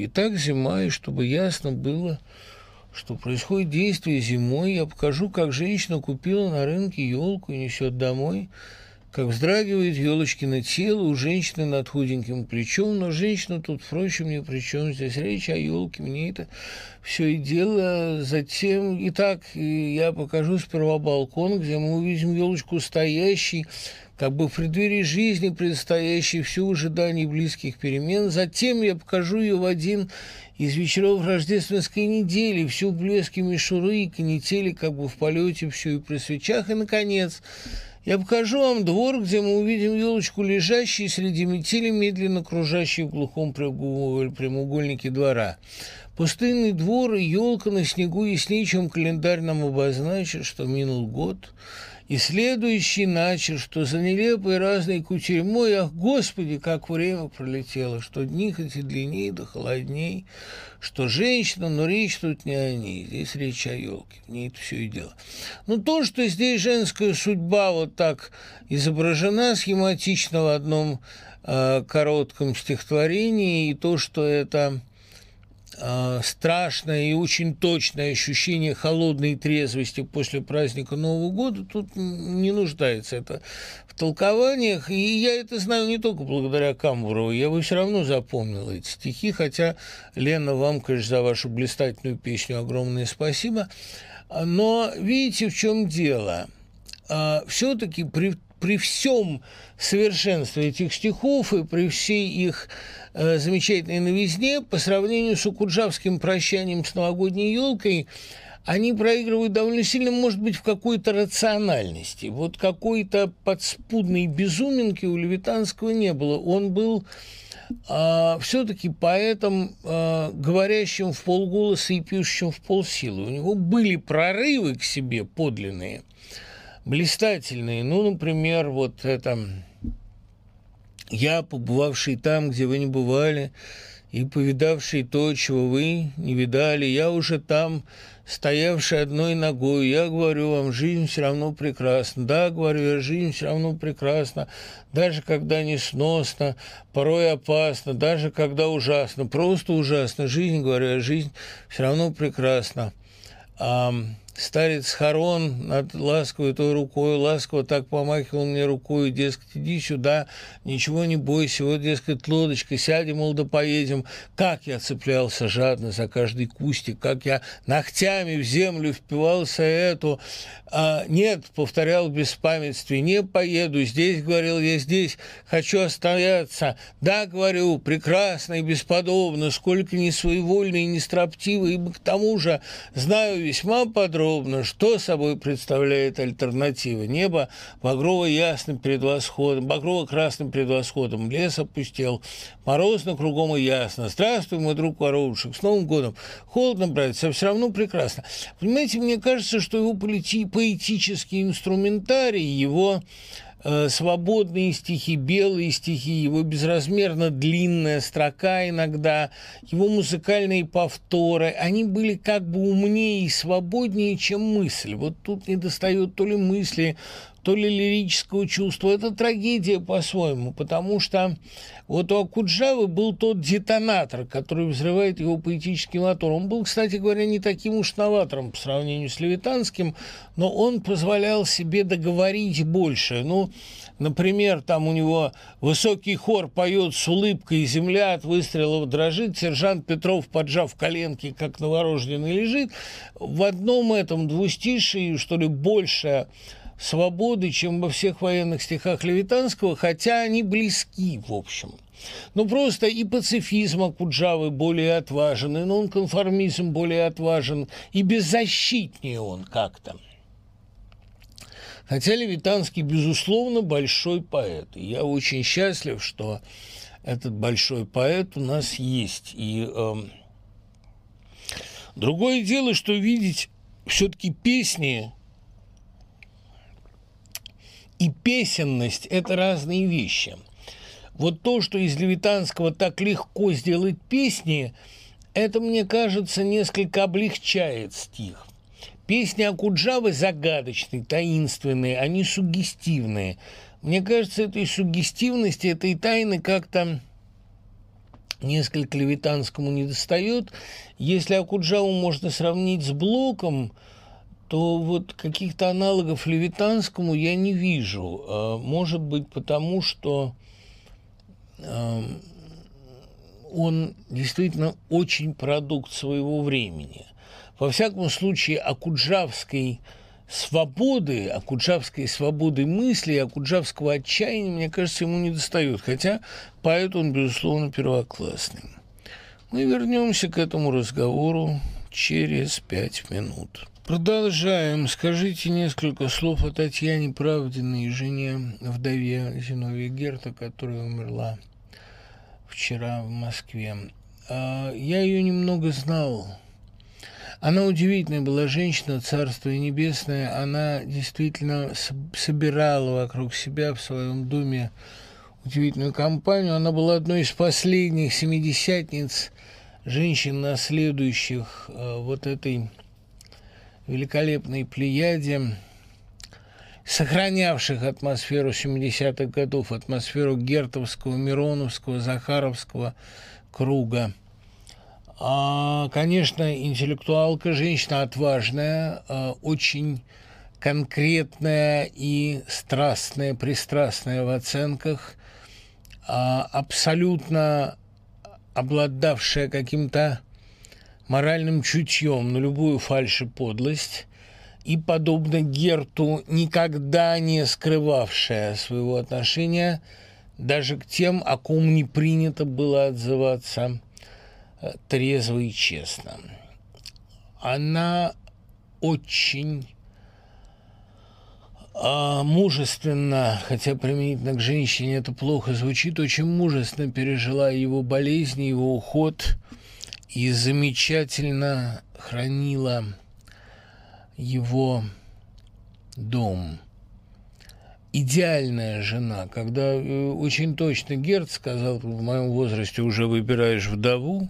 и так зима, и чтобы ясно было, что происходит действие зимой, я покажу, как женщина купила на рынке елку и несет домой, как вздрагивает елочкино тело у женщины над худеньким плечом, но женщина тут, впрочем, ни при чем. Здесь речь о елке, мне это все и дело. Затем, итак, я покажу сперва балкон, где мы увидим елочку стоящей, как бы в преддверии жизни, предстоящей все в ожидании близких перемен. Затем я покажу ее в один из вечеров рождественской недели, всю в блеске мишуры и канители, как бы в полете, все и при свечах. И, наконец, я покажу вам двор, где мы увидим елочку, лежащей среди метели, медленно кружащей в глухом прямоугольнике двора. Пустынный двор и елка на снегу яснее, чем календарь нам обозначит, что минул год – и следующий начал, что за нелепой разной кутерьмой, ах, Господи, как время пролетело, что дни хоть и длиннее, да холодней, что женщина, но речь тут не о ней, здесь речь о елке, в ней это все и дело. Но то, что здесь женская судьба вот так изображена схематично в одном э, коротком стихотворении, и то, что это страшное и очень точное ощущение холодной трезвости после праздника Нового года тут не нуждается это в толкованиях. И я это знаю не только благодаря Камбурову, я бы все равно запомнил эти стихи, хотя, Лена, вам, конечно, за вашу блистательную песню огромное спасибо. Но видите, в чем дело? А, Все-таки при при всем совершенстве этих стихов и при всей их э, замечательной новизне, по сравнению с Укуджавским прощанием с новогодней елкой, они проигрывают довольно сильно, может быть, в какой-то рациональности. Вот какой-то подспудной безуминки у Левитанского не было. Он был а, все-таки поэтом, а, говорящим в полголоса и пишущим в полсилы. У него были прорывы к себе подлинные, блистательные. Ну, например, вот это «Я, побывавший там, где вы не бывали, и повидавший то, чего вы не видали, я уже там, стоявший одной ногой, я говорю вам, жизнь все равно прекрасна. Да, говорю я, жизнь все равно прекрасна, даже когда несносно, порой опасно, даже когда ужасно, просто ужасно. Жизнь, говорю я, жизнь все равно прекрасна. Старец Харон над ласковой той рукой, ласково так помахивал мне рукой, дескать, иди сюда, ничего не бойся, вот, дескать, лодочка, сядем, мол, да поедем. Как я цеплялся жадно за каждый кустик, как я ногтями в землю впивался эту. А, нет, повторял в беспамятстве, не поеду, здесь, говорил я, здесь хочу остояться. Да, говорю, прекрасно и бесподобно, сколько не своевольно и не строптиво, ибо к тому же знаю весьма подробно, подробно, что собой представляет альтернатива. Небо багрово-ясным перед восходом, багрово-красным перед восходом, лес опустел, морозно кругом и ясно. Здравствуй, мой друг воровушек, с Новым годом. Холодно, братец, а все равно прекрасно. Понимаете, мне кажется, что его поэтический инструментарий, его свободные стихи, белые стихи, его безразмерно длинная строка иногда, его музыкальные повторы, они были как бы умнее и свободнее, чем мысль. Вот тут не достает то ли мысли, то ли лирического чувства. Это трагедия по-своему, потому что вот у Акуджавы был тот детонатор, который взрывает его поэтический мотор. Он был, кстати говоря, не таким уж новатором по сравнению с Левитанским, но он позволял себе договорить больше. Ну, например, там у него высокий хор поет с улыбкой, земля от выстрелов дрожит, сержант Петров, поджав коленки, как новорожденный, лежит. В одном этом двустишии, что ли, больше свободы, чем во всех военных стихах Левитанского, хотя они близки, в общем. Ну, просто и пацифизм Акуджавы более отважен, и нонконформизм более отважен, и беззащитнее он как-то. Хотя Левитанский, безусловно, большой поэт. И я очень счастлив, что этот большой поэт у нас есть. И э, другое дело, что видеть все-таки песни и песенность – это разные вещи. Вот то, что из Левитанского так легко сделать песни, это, мне кажется, несколько облегчает стих. Песни Акуджавы загадочные, таинственные, они сугестивные. Мне кажется, этой сугестивности, этой тайны как-то несколько Левитанскому не достает. Если Акуджаву можно сравнить с Блоком – то вот каких-то аналогов левитанскому я не вижу. А, может быть, потому что он действительно очень продукт своего времени. Во всяком случае, Акуджавской свободы, Акуджавской свободы мысли, Акуджавского отчаяния, мне кажется, ему не достает. Хотя поэт он, безусловно, первоклассный. Мы вернемся к этому разговору через пять минут. Продолжаем. Скажите несколько слов о Татьяне Правдиной, жене, вдове Зиновья Герта, которая умерла вчера в Москве. А, я ее немного знал. Она удивительная была женщина, Царство Небесное. Она действительно собирала вокруг себя в своем доме удивительную компанию. Она была одной из последних семидесятниц женщин, наследующих э, вот этой великолепной плеяде, сохранявших атмосферу 70-х годов, атмосферу Гертовского, Мироновского, Захаровского круга. А, конечно, интеллектуалка, женщина отважная, а, очень конкретная и страстная, пристрастная в оценках, а, абсолютно обладавшая каким-то моральным чутьем на любую фальшь и подлость, и, подобно Герту, никогда не скрывавшая своего отношения даже к тем, о ком не принято было отзываться э, трезво и честно. Она очень а мужественно, хотя применительно к женщине это плохо звучит, очень мужественно пережила его болезнь, его уход и замечательно хранила его дом. Идеальная жена, когда э, очень точно Герц сказал, в моем возрасте уже выбираешь вдову,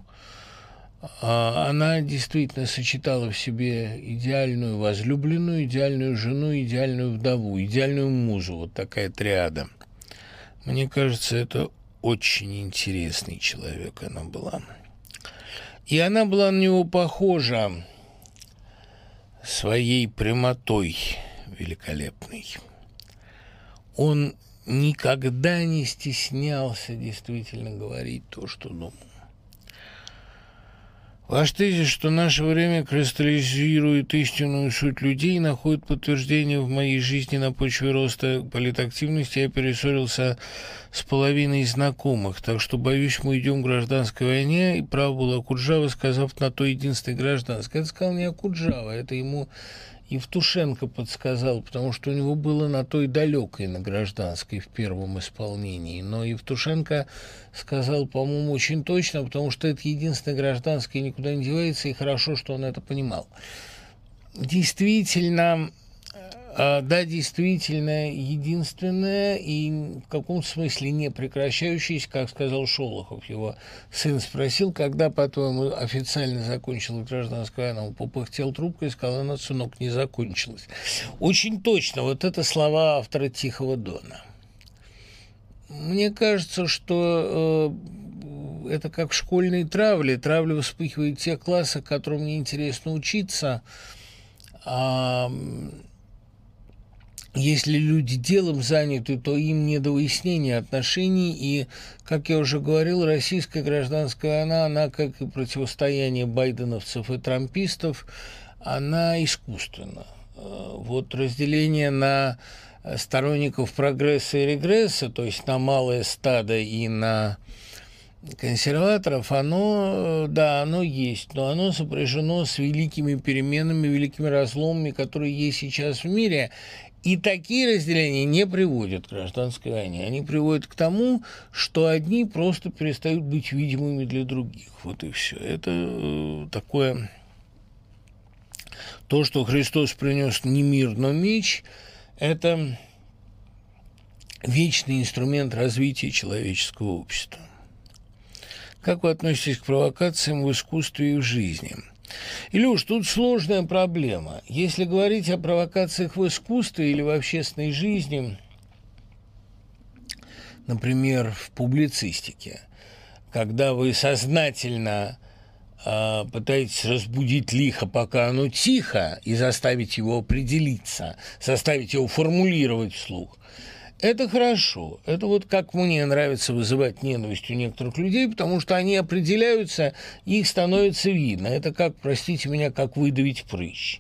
а она действительно сочетала в себе идеальную возлюбленную, идеальную жену, идеальную вдову, идеальную музу. Вот такая триада. Мне кажется, это очень интересный человек она была. И она была на него похожа своей прямотой великолепной. Он никогда не стеснялся действительно говорить то, что думал. Ваш тезис, что наше время кристаллизирует истинную суть людей, находит подтверждение в моей жизни на почве роста политактивности. Я перессорился с половиной знакомых, так что, боюсь, мы идем к гражданской войне. И прав был Акуджава, сказав на то единственной гражданской. Это сказал не Акуджава, это ему Евтушенко подсказал, потому что у него было на той далекой, на гражданской, в первом исполнении. Но Евтушенко сказал, по-моему, очень точно, потому что это единственное гражданское никуда не девается, и хорошо, что он это понимал. Действительно, да, действительно, единственное и в каком-то смысле не прекращающееся, как сказал Шолохов. Его сын спросил, когда, по-твоему, официально закончилась гражданская война. Он попыхтел трубкой и сказал, она, сынок, не закончилась. Очень точно, вот это слова автора «Тихого дона». Мне кажется, что э, это как в школьной травле. Травля вспыхивает в тех классах, которым мне интересно учиться. А, если люди делом заняты, то им не до выяснения отношений. И, как я уже говорил, российская гражданская война, она, как и противостояние байденовцев и трампистов, она искусственна. Э, вот разделение на сторонников прогресса и регресса, то есть на малое стадо и на консерваторов, оно, да, оно есть, но оно сопряжено с великими переменами, великими разломами, которые есть сейчас в мире. И такие разделения не приводят к гражданской войне. Они приводят к тому, что одни просто перестают быть видимыми для других. Вот и все. Это э, такое... То, что Христос принес не мир, но меч, это вечный инструмент развития человеческого общества. Как вы относитесь к провокациям в искусстве и в жизни – Илюш, тут сложная проблема. Если говорить о провокациях в искусстве или в общественной жизни, например, в публицистике, когда вы сознательно э, пытаетесь разбудить лихо, пока оно тихо, и заставить его определиться, заставить его формулировать вслух, это хорошо. Это вот как мне нравится вызывать ненависть у некоторых людей, потому что они определяются, их становится видно. Это как, простите меня, как выдавить прыщ.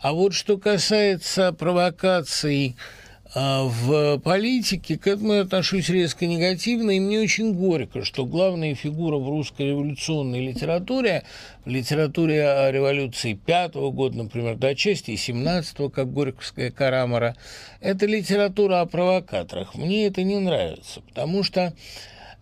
А вот что касается провокаций в политике к этому я отношусь резко негативно, и мне очень горько, что главная фигура в русской революционной литературе, в литературе о революции пятого года, например, до части семнадцатого, как Горьковская Карамара, это литература о провокаторах. Мне это не нравится, потому что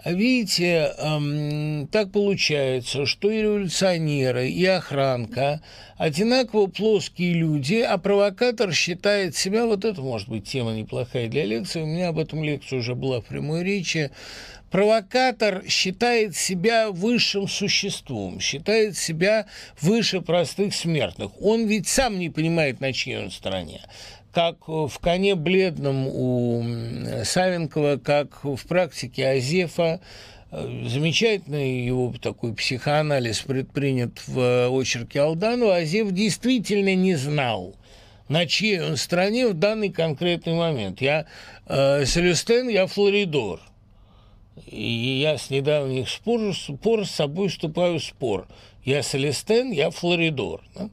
Видите, эм, так получается, что и революционеры, и охранка одинаково плоские люди, а провокатор считает себя, вот это может быть тема неплохая для лекции, у меня об этом лекция уже была в прямой речи, провокатор считает себя высшим существом, считает себя выше простых смертных. Он ведь сам не понимает, на чьей он стороне. Как в «Коне бледном» у Савенкова, как в практике Азефа, замечательный его такой психоанализ предпринят в очерке Алданова, Азев действительно не знал, на чьей он стороне в данный конкретный момент. Я э, Селюстен, я Флоридор. И я с недавних спор, спор с собой вступаю в спор. Я Селестен, я Флоридор. Да?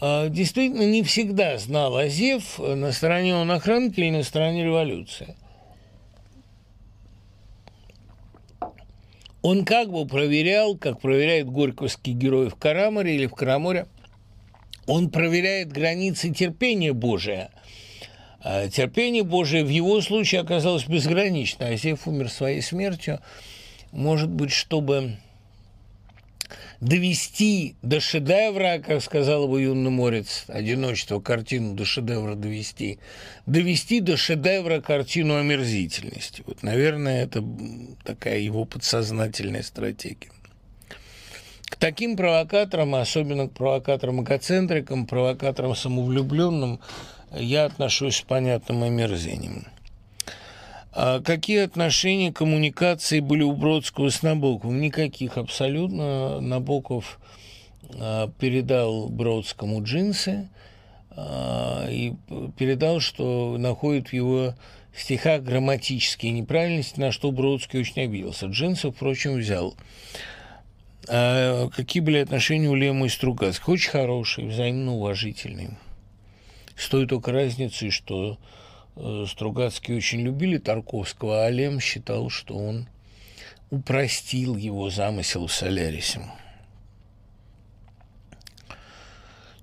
А, действительно, не всегда знал Азев, на стороне он охранки или на стороне революции. Он как бы проверял, как проверяет горьковский герой в Караморе или в Караморе, он проверяет границы терпения Божия. А терпение Божие в его случае оказалось безгранично. Азев умер своей смертью, может быть, чтобы довести до шедевра, как сказал бы юный морец, одиночество, картину до шедевра довести, довести до шедевра картину омерзительности. Вот, наверное, это такая его подсознательная стратегия. К таким провокаторам, особенно к провокаторам-эгоцентрикам, провокаторам самовлюбленным, я отношусь с понятным омерзением. А какие отношения коммуникации были у Бродского с Набоковым? Никаких абсолютно. Набоков а, передал Бродскому джинсы а, и передал, что находит в его стихах грамматические неправильности, на что Бродский очень обиделся. Джинсы, впрочем, взял. А какие были отношения у Лема и Стругацких? Очень хорошие, взаимно уважительные. С той только разницей, что Стругацкие очень любили Тарковского, а Лем считал, что он упростил его замысел в Солярисе.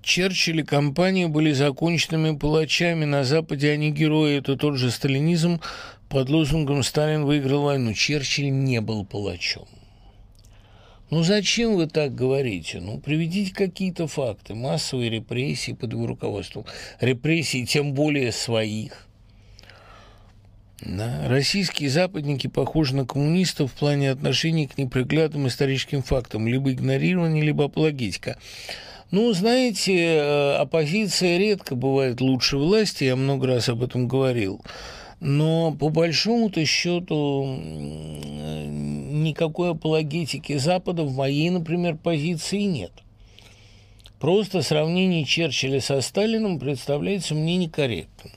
Черчилль и компания были законченными палачами. На Западе они герои. Это тот же сталинизм. Под лозунгом «Сталин выиграл войну». Черчилль не был палачом. Ну зачем вы так говорите? Ну, приведите какие-то факты. Массовые репрессии под его руководством. Репрессии, тем более своих – да. Российские западники похожи на коммунистов в плане отношений к неприглядным историческим фактам, либо игнорирование, либо апологетика. Ну, знаете, э, оппозиция редко бывает лучше власти, я много раз об этом говорил. Но по большому-то счету никакой апологетики Запада в моей, например, позиции нет. Просто сравнение Черчилля со Сталином представляется мне некорректным.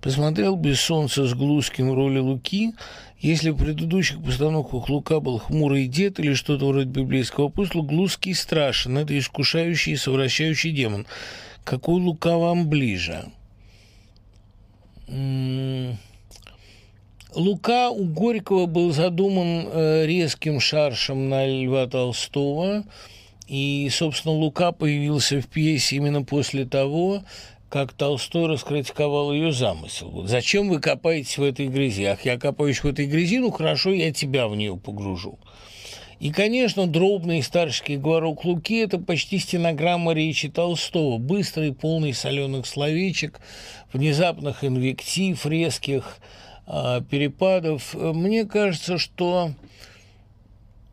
Посмотрел без солнца с Глузским роли Луки. Если в предыдущих постановках Лука был хмурый дед или что-то вроде библейского апостола, Глузский страшен. Это искушающий и совращающий демон. Какой Лука вам ближе? Лука у Горького был задуман э, резким шаршем на Льва Толстого, и, собственно, Лука появился в пьесе именно после того, как Толстой раскритиковал ее замысел. Вот зачем вы копаетесь в этой грязи? Ах, я копаюсь в этой грязи, ну хорошо, я тебя в нее погружу. И, конечно, дробный старческий говорок Луки – это почти стенограмма речи Толстого, быстрый, полный соленых словечек, внезапных инвектив, резких э, перепадов. Мне кажется, что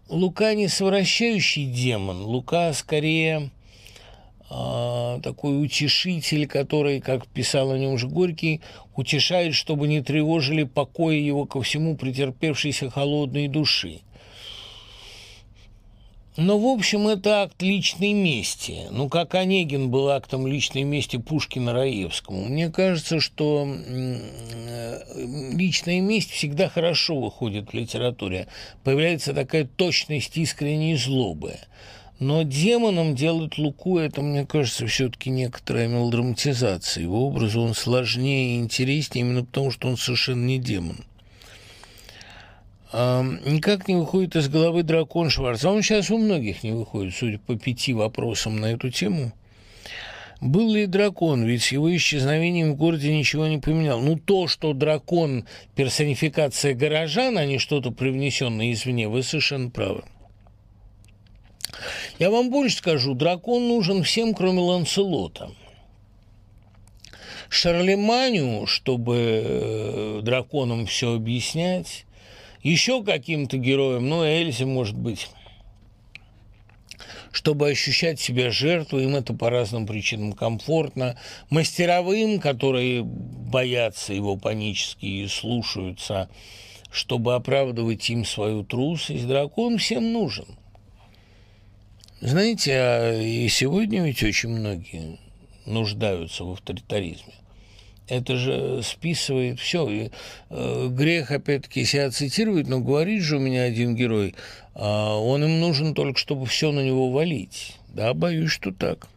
Лука не совращающий демон, Лука скорее такой утешитель, который, как писал о нем же Горький, утешает, чтобы не тревожили покоя его ко всему претерпевшейся холодной души. Но, в общем, это акт личной мести. Ну, как Онегин был актом личной мести Пушкина Раевскому. Мне кажется, что личная месть всегда хорошо выходит в литературе. Появляется такая точность искренней злобы. Но демоном делать Луку, это, мне кажется, все-таки некоторая мелодраматизация. Его образу он сложнее и интереснее именно потому, что он совершенно не демон. Никак не выходит из головы дракон Шварца. Он сейчас у многих не выходит, судя по пяти вопросам на эту тему. Был ли дракон? Ведь с его исчезновением в городе ничего не поменял. Ну, то, что дракон – персонификация горожан, а не что-то привнесенное извне, вы совершенно правы. Я вам больше скажу, дракон нужен всем, кроме Ланселота. Шарлеманю, чтобы э, драконам все объяснять, еще каким-то героем, ну, Эльзе, может быть, чтобы ощущать себя жертвой, им это по разным причинам комфортно. Мастеровым, которые боятся его панически и слушаются, чтобы оправдывать им свою трусость, дракон всем нужен. Знаете, а и сегодня ведь очень многие нуждаются в авторитаризме это же списывает все. И, э, грех, опять-таки, себя цитировать, но говорит же у меня один герой, э, он им нужен только, чтобы все на него валить. Да, боюсь, что так.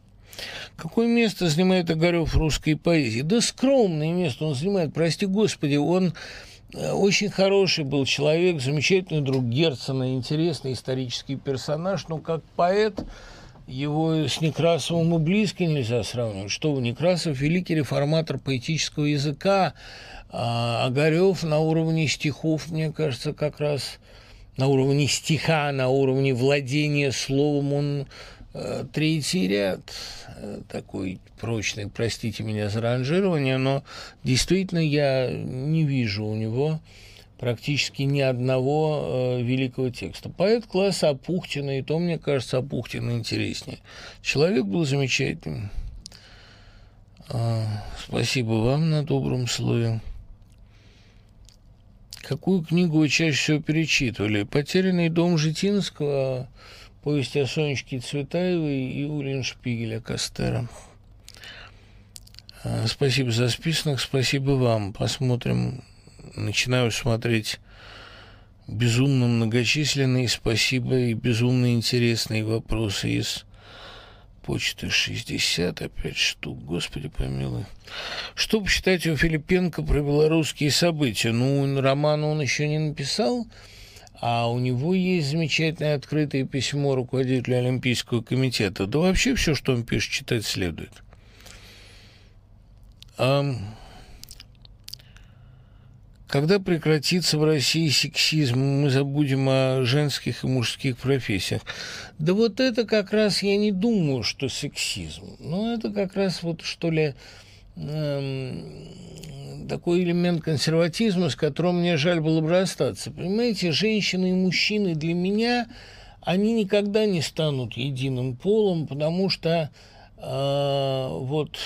Какое место занимает Огарев в русской поэзии? Да скромное место он занимает, прости господи, он очень хороший был человек, замечательный друг Герцена, интересный исторический персонаж, но как поэт его с Некрасовым и близко нельзя сравнивать. Что вы, Некрасов – великий реформатор поэтического языка, а Огарев на уровне стихов, мне кажется, как раз на уровне стиха, на уровне владения словом он э, третий ряд э, такой прочный, простите меня за ранжирование, но действительно я не вижу у него практически ни одного э, великого текста. Поэт класса Апухтина, и то, мне кажется, Апухтина интереснее. Человек был замечательный. А, спасибо вам на добром слове. Какую книгу вы чаще всего перечитывали? «Потерянный дом Житинского», повесть о Сонечке Цветаевой и Улин Шпигеля Кастера. А, спасибо за список, спасибо вам. Посмотрим, начинаю смотреть безумно многочисленные спасибо и безумно интересные вопросы из почты 65 штук, господи помилуй. Что почитать у Филипенко про белорусские события? Ну, роман он еще не написал, а у него есть замечательное открытое письмо руководителю Олимпийского комитета. Да вообще все, что он пишет, читать следует. Когда прекратится в России сексизм, мы забудем о женских и мужских профессиях. Да вот это как раз я не думаю, что сексизм. Но это как раз вот что ли такой элемент консерватизма, с которым мне жаль было бы расстаться. Понимаете, женщины и мужчины для меня, они никогда не станут единым полом, потому что э, вот,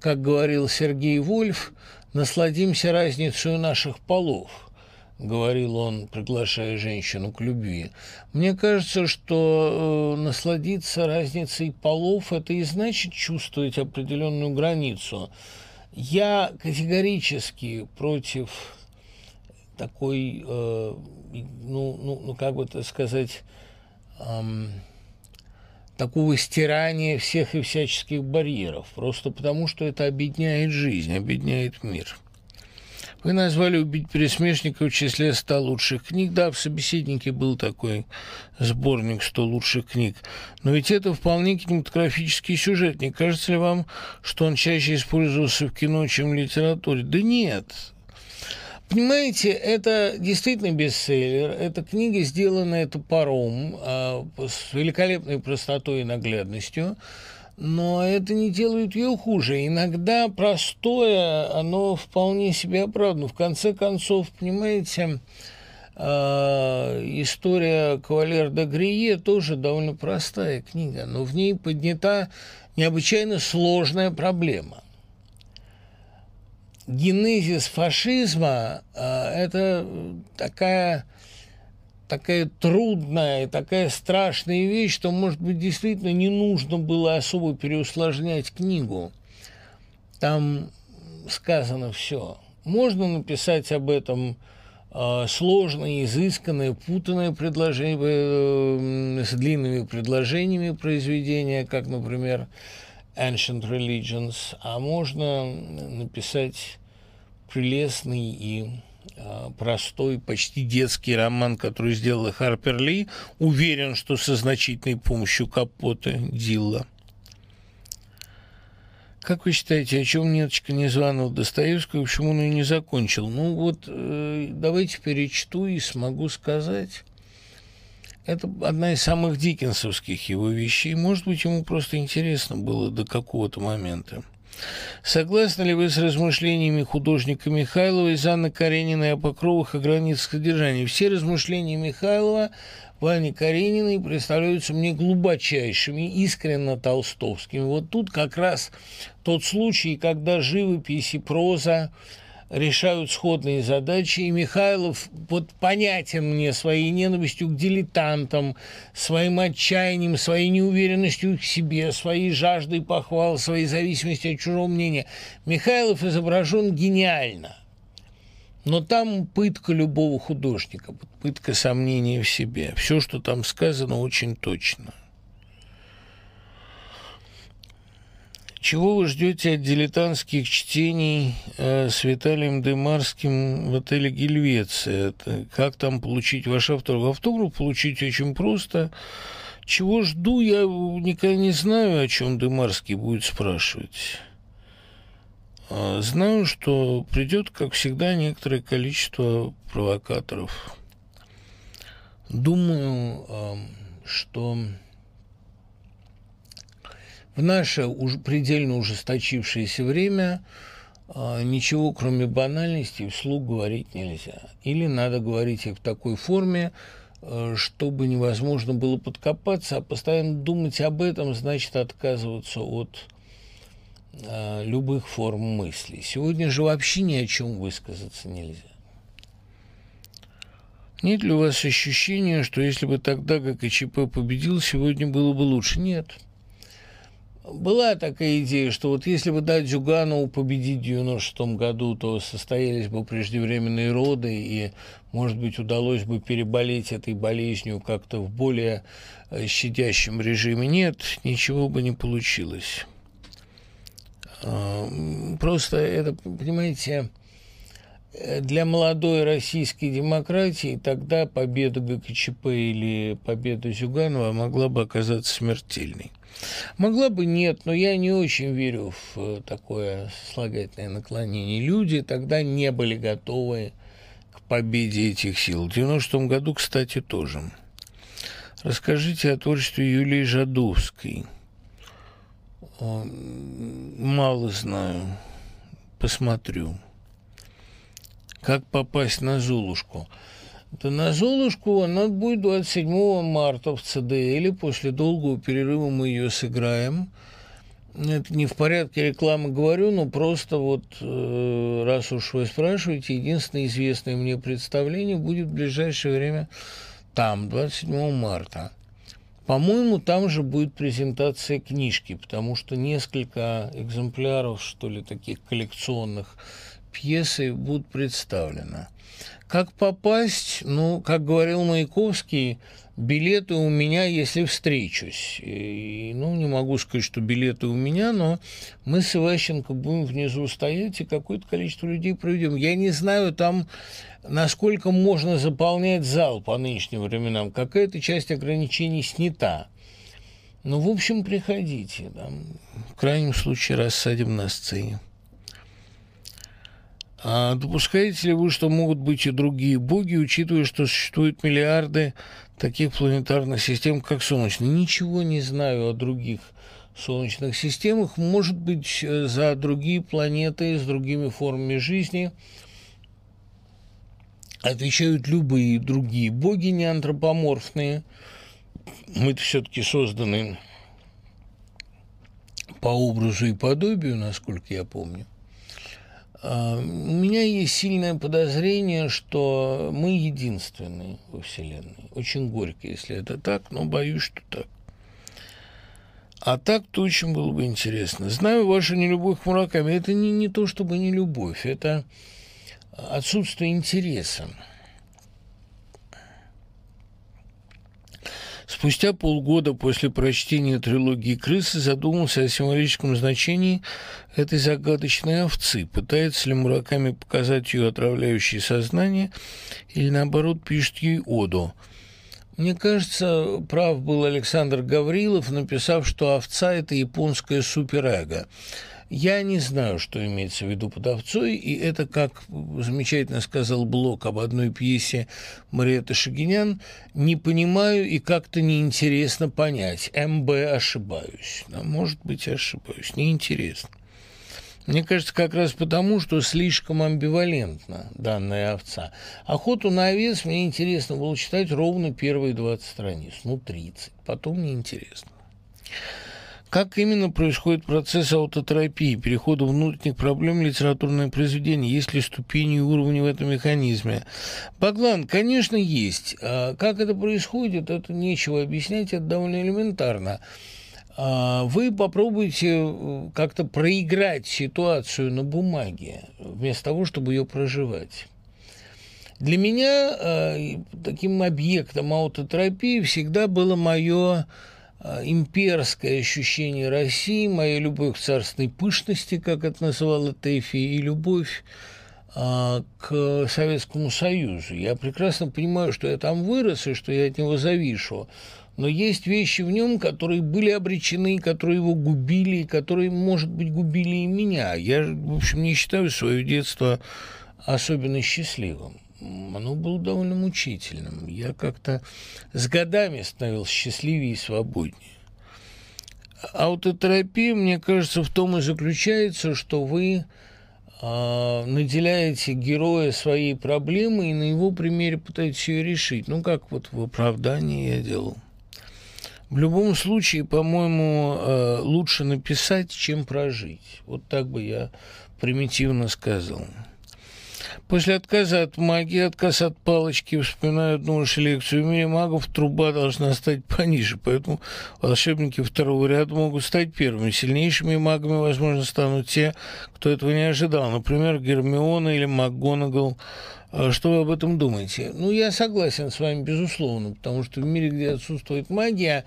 как говорил Сергей Вольф, насладимся разницей наших полов, говорил он, приглашая женщину к любви. Мне кажется, что э, насладиться разницей полов – это и значит чувствовать определенную границу. Я категорически против такой, э, ну, ну, ну, как бы это сказать, эм, такого стирания всех и всяческих барьеров, просто потому что это объединяет жизнь, объединяет мир. Вы назвали «Убить пересмешника» в числе 100 лучших книг. Да, в «Собеседнике» был такой сборник 100 лучших книг. Но ведь это вполне кинематографический сюжет. Не кажется ли вам, что он чаще использовался в кино, чем в литературе? Да нет, Понимаете, это действительно бестселлер. Эта книга сделана топором, а, с великолепной простотой и наглядностью. Но это не делает ее хуже. Иногда простое, оно вполне себе оправдано. В конце концов, понимаете, а, история Кавалер де Грие тоже довольно простая книга, но в ней поднята необычайно сложная проблема генезис фашизма а, – это такая, такая трудная, такая страшная вещь, что, может быть, действительно не нужно было особо переусложнять книгу. Там сказано все. Можно написать об этом а, сложное, изысканное, путанное предложение э, с длинными предложениями произведения, как, например, Ancient Religions, а можно написать прелестный и простой, почти детский роман, который сделала Харпер Ли, уверен, что со значительной помощью Капота Дилла. Как вы считаете, о чем Неточка Незваного Достоевского, почему он ее не закончил? Ну вот, э, давайте перечту и смогу сказать. Это одна из самых дикенсовских его вещей. Может быть, ему просто интересно было до какого-то момента. Согласны ли вы с размышлениями художника Михайлова из Анны Карениной о покровах и границах содержания? Все размышления Михайлова Вани Карениной представляются мне глубочайшими, искренно толстовскими. Вот тут как раз тот случай, когда живопись и проза решают сходные задачи, и Михайлов вот понятен мне своей ненавистью к дилетантам, своим отчаянием, своей неуверенностью к себе, своей жаждой похвал, своей зависимости от чужого мнения. Михайлов изображен гениально. Но там пытка любого художника, пытка сомнения в себе. Все, что там сказано, очень точно. Чего вы ждете от дилетантских чтений э, с Виталием Демарским в отеле «Гельвеция»? Как там получить ваш автограф? Автограф получить очень просто. Чего жду, я никогда не знаю, о чем Демарский будет спрашивать. А, знаю, что придет, как всегда, некоторое количество провокаторов. Думаю, что в наше уже предельно ужесточившееся время а, ничего, кроме банальности, вслух говорить нельзя. Или надо говорить их в такой форме, а, чтобы невозможно было подкопаться, а постоянно думать об этом значит отказываться от а, любых форм мысли. Сегодня же вообще ни о чем высказаться нельзя. Нет ли у вас ощущения, что если бы тогда ГКЧП победил, сегодня было бы лучше? Нет. Была такая идея, что вот если бы дать Зюганову победить в 96 году, то состоялись бы преждевременные роды, и, может быть, удалось бы переболеть этой болезнью как-то в более э, щадящем режиме. Нет, ничего бы не получилось. А, просто это, понимаете, для молодой российской демократии тогда победа ГКЧП или победа Зюганова могла бы оказаться смертельной. Могла бы нет, но я не очень верю в э, такое слагательное наклонение. Люди тогда не были готовы к победе этих сил. В 90-м году, кстати, тоже. Расскажите о творчестве Юлии Жадовской. Мало знаю. Посмотрю. Как попасть на Золушку? На Золушку она будет 27 марта в ЦДЛ. После долгого перерыва мы ее сыграем. Это не в порядке рекламы говорю, но просто вот, э, раз уж вы спрашиваете, единственное известное мне представление будет в ближайшее время там, 27 марта. По-моему, там же будет презентация книжки, потому что несколько экземпляров, что ли, таких коллекционных пьесы будут представлены. Как попасть? Ну, как говорил Маяковский, билеты у меня, если встречусь. И, ну, не могу сказать, что билеты у меня, но мы с Иващенко будем внизу стоять и какое-то количество людей проведем. Я не знаю там, насколько можно заполнять зал по нынешним временам. Какая-то часть ограничений снята. Ну, в общем, приходите. Там, в крайнем случае рассадим на сцене. А допускаете ли вы, что могут быть и другие боги, учитывая, что существуют миллиарды таких планетарных систем, как Солнечная? Ничего не знаю о других солнечных системах. Может быть, э, за другие планеты с другими формами жизни отвечают любые другие боги неантропоморфные. Мы-то все-таки созданы по образу и подобию, насколько я помню. А, у меня есть сильное подозрение, что мы единственные во Вселенной. Очень горько, если это так, но боюсь, что так. А так-то очень было бы интересно. Знаю вашу нелюбовь к Мураками. Это не, не то, чтобы не любовь, это отсутствие интереса. Спустя полгода после прочтения трилогии «Крысы» задумался о символическом значении этой загадочной овцы. Пытается ли Мураками показать ее отравляющее сознание или, наоборот, пишет ей оду. Мне кажется, прав был Александр Гаврилов, написав, что овца – это японская суперэго – я не знаю, что имеется в виду под овцой, и это, как замечательно сказал Блок об одной пьесе Мариэты Шагинян, не понимаю и как-то неинтересно понять. МБ ошибаюсь. Да, может быть, ошибаюсь. Неинтересно. Мне кажется, как раз потому, что слишком амбивалентна данная овца. Охоту на овец мне интересно было читать ровно первые 20 страниц, ну 30, потом неинтересно. Как именно происходит процесс аутотерапии, перехода внутренних проблем в литературное произведение? Есть ли ступени и уровни в этом механизме? Баглан, конечно, есть. А как это происходит, это нечего объяснять, это довольно элементарно. А вы попробуйте э, как-то проиграть ситуацию на бумаге, вместо того, чтобы ее проживать. Для меня э, таким объектом аутотерапии всегда было мое э, имперское ощущение России, моя любовь к царственной пышности, как это называла Тэфи, и любовь к Советскому Союзу. Я прекрасно понимаю, что я там вырос и что я от него завишу но есть вещи в нем, которые были обречены, которые его губили, которые, может быть, губили и меня. Я, в общем, не считаю свое детство особенно счастливым. Оно было довольно мучительным. Я как-то с годами становился счастливее и свободнее. Аутотерапия, мне кажется, в том и заключается, что вы э, наделяете героя своей проблемы и на его примере пытаетесь ее решить. Ну, как вот в оправдании я делал. В любом случае, по-моему, э, лучше написать, чем прожить. Вот так бы я примитивно сказал. После отказа от магии, отказ от палочки, вспоминаю одну уж лекцию, в мире магов труба должна стать пониже, поэтому волшебники второго ряда могут стать первыми. Сильнейшими магами, возможно, станут те, кто этого не ожидал. Например, Гермиона или МакГонагал – а что вы об этом думаете? Ну, я согласен с вами, безусловно, потому что в мире, где отсутствует магия,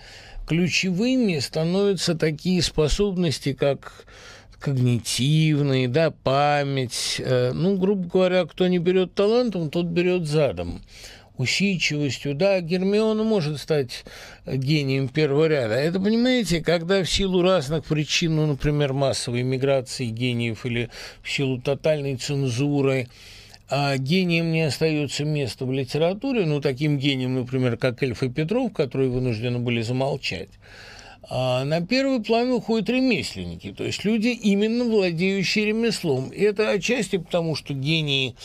ключевыми становятся такие способности, как когнитивные, да, память. Э, ну, грубо говоря, кто не берет талантом, тот берет задом усидчивостью. Да, Гермиона может стать гением первого ряда. Это, понимаете, когда в силу разных причин, ну, например, массовой миграции гениев или в силу тотальной цензуры, а гением не остается места в литературе, ну, таким гением, например, как Эльф и Петров, которые вынуждены были замолчать, а на первый план выходят ремесленники, то есть люди, именно владеющие ремеслом. И это отчасти потому, что гении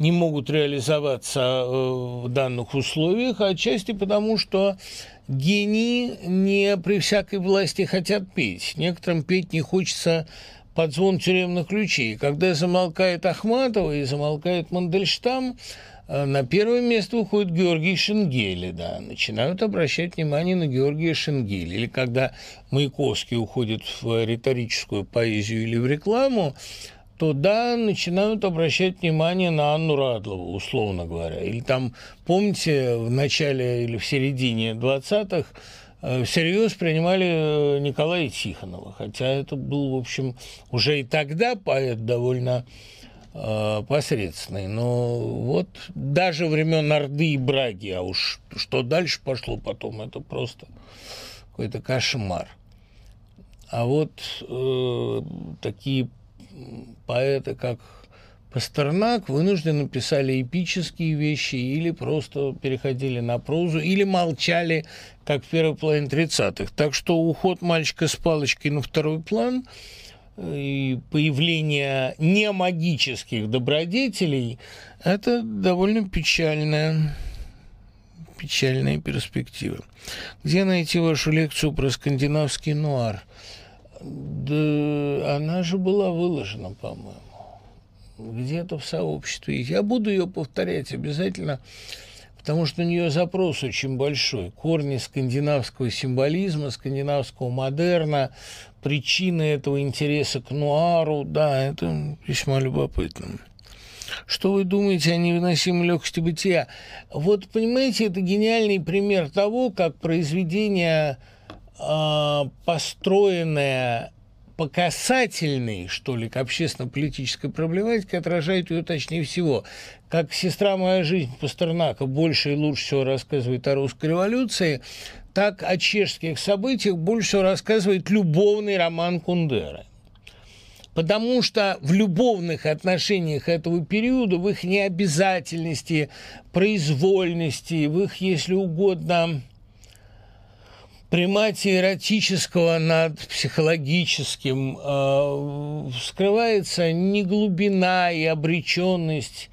не могут реализоваться э, в данных условиях, а отчасти потому, что гении не при всякой власти хотят петь. Некоторым петь не хочется под звон тюремных ключей. Когда замолкает Ахматова и замолкает Мандельштам, на первое место уходит Георгий Шенгели, да, начинают обращать внимание на Георгия Шенгели. Или когда Маяковский уходит в риторическую поэзию или в рекламу, то да, начинают обращать внимание на Анну Радлову, условно говоря. Или там, помните, в начале или в середине 20-х Э, всерьез принимали э, Николая Тихонова, хотя это был, в общем, уже и тогда поэт довольно э, посредственный. Но вот даже времен Орды и Браги, а уж что дальше пошло потом, это просто какой-то кошмар. А вот э, такие поэты, как Пастернак вынужденно писали эпические вещи или просто переходили на прозу, или молчали, как в первой половине 30-х. Так что уход мальчика с палочкой на второй план появление немагических добродетелей – это довольно печальная печальная перспектива. Где найти вашу лекцию про скандинавский нуар? Да она же была выложена, по-моему где-то в сообществе. Я буду ее повторять обязательно, потому что у нее запрос очень большой. Корни скандинавского символизма, скандинавского модерна, причины этого интереса к нуару, да, это весьма любопытно. Что вы думаете о невыносимой легкости бытия? Вот, понимаете, это гениальный пример того, как произведение, а, построенное по касательной, что ли, к общественно-политической проблематике отражает ее точнее всего. Как «Сестра моя жизнь» Пастернака больше и лучше всего рассказывает о русской революции, так о чешских событиях больше рассказывает любовный роман Кундеры. Потому что в любовных отношениях этого периода, в их необязательности, произвольности, в их, если угодно, примате эротического над психологическим э, скрывается не глубина и обреченность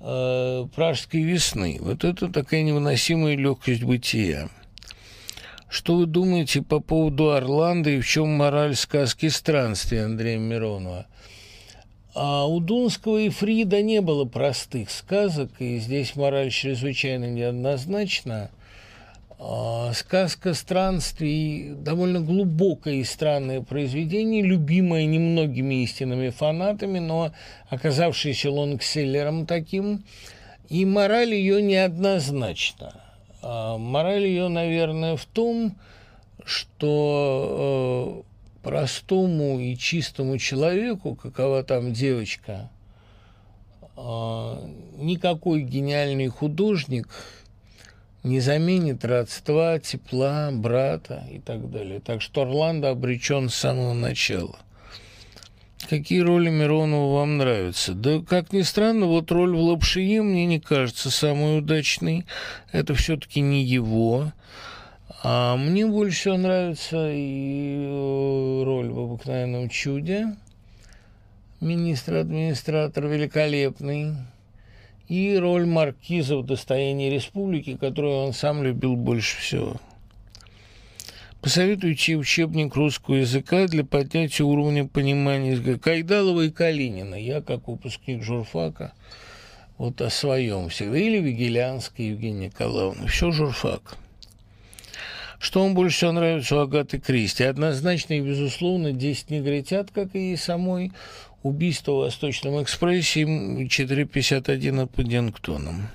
э, пражской весны. Вот это такая невыносимая легкость бытия. Что вы думаете по поводу Орландо и в чем мораль сказки странствия Андрея Миронова? А у Дунского и Фрида не было простых сказок, и здесь мораль чрезвычайно неоднозначна. А, сказка странствий довольно глубокое и странное произведение, любимое немногими истинными фанатами, но оказавшееся лонгселлером таким. И мораль ее неоднозначна. А мораль ее, наверное, в том, что э, простому и чистому человеку, какова там девочка, э, никакой гениальный художник – не заменит родства, тепла, брата и так далее. Так что Орландо обречен с самого начала. Какие роли Миронова вам нравятся? Да, как ни странно, вот роль в «Лапшие» мне не кажется самой удачной. Это все-таки не его. А мне больше всего нравится и э, роль в «Обыкновенном чуде». Министр-администратор великолепный и роль маркиза в «Достоянии республики», которую он сам любил больше всего. Посоветуйте учебник русского языка для поднятия уровня понимания. Кайдалова и Калинина. Я, как выпускник журфака, вот о своем всегда. Или Вигелянская Евгения Николаевна. Все журфак. Что вам больше всего нравится у Агаты Кристи? Однозначно и безусловно «Десять негритят», как и ей самой, убийство в Восточном экспрессе 451 под Падингтоном.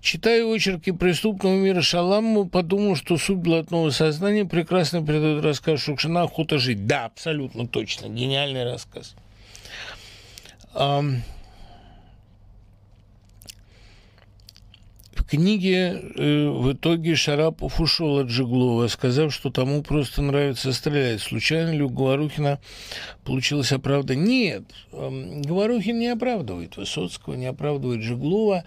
Читая очерки преступного мира Шаламова, подумал, что суть блатного сознания прекрасно передает рассказ Шукшина «Охота жить». Да, абсолютно точно. Гениальный рассказ. В книге э, в итоге Шарапов ушел от Жеглова, сказав, что тому просто нравится стрелять. Случайно ли у Говорухина получилось оправдание? Нет, э, Говорухин не оправдывает Высоцкого, не оправдывает Жеглова.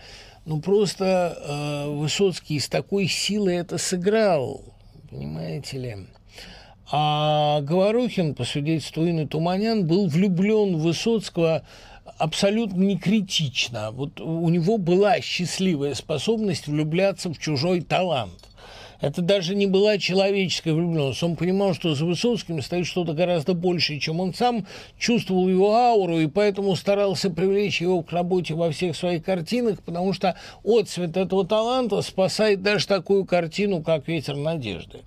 Ну, просто э, Высоцкий с такой силой это сыграл, понимаете ли. А Говорухин, по свидетельству Инны Туманян, был влюблен в Высоцкого абсолютно не критично. Вот у него была счастливая способность влюбляться в чужой талант. Это даже не была человеческая влюбленность. Он понимал, что за Высоцким стоит что-то гораздо большее, чем он сам, чувствовал его ауру, и поэтому старался привлечь его к работе во всех своих картинах, потому что отцвет этого таланта спасает даже такую картину, как «Ветер надежды»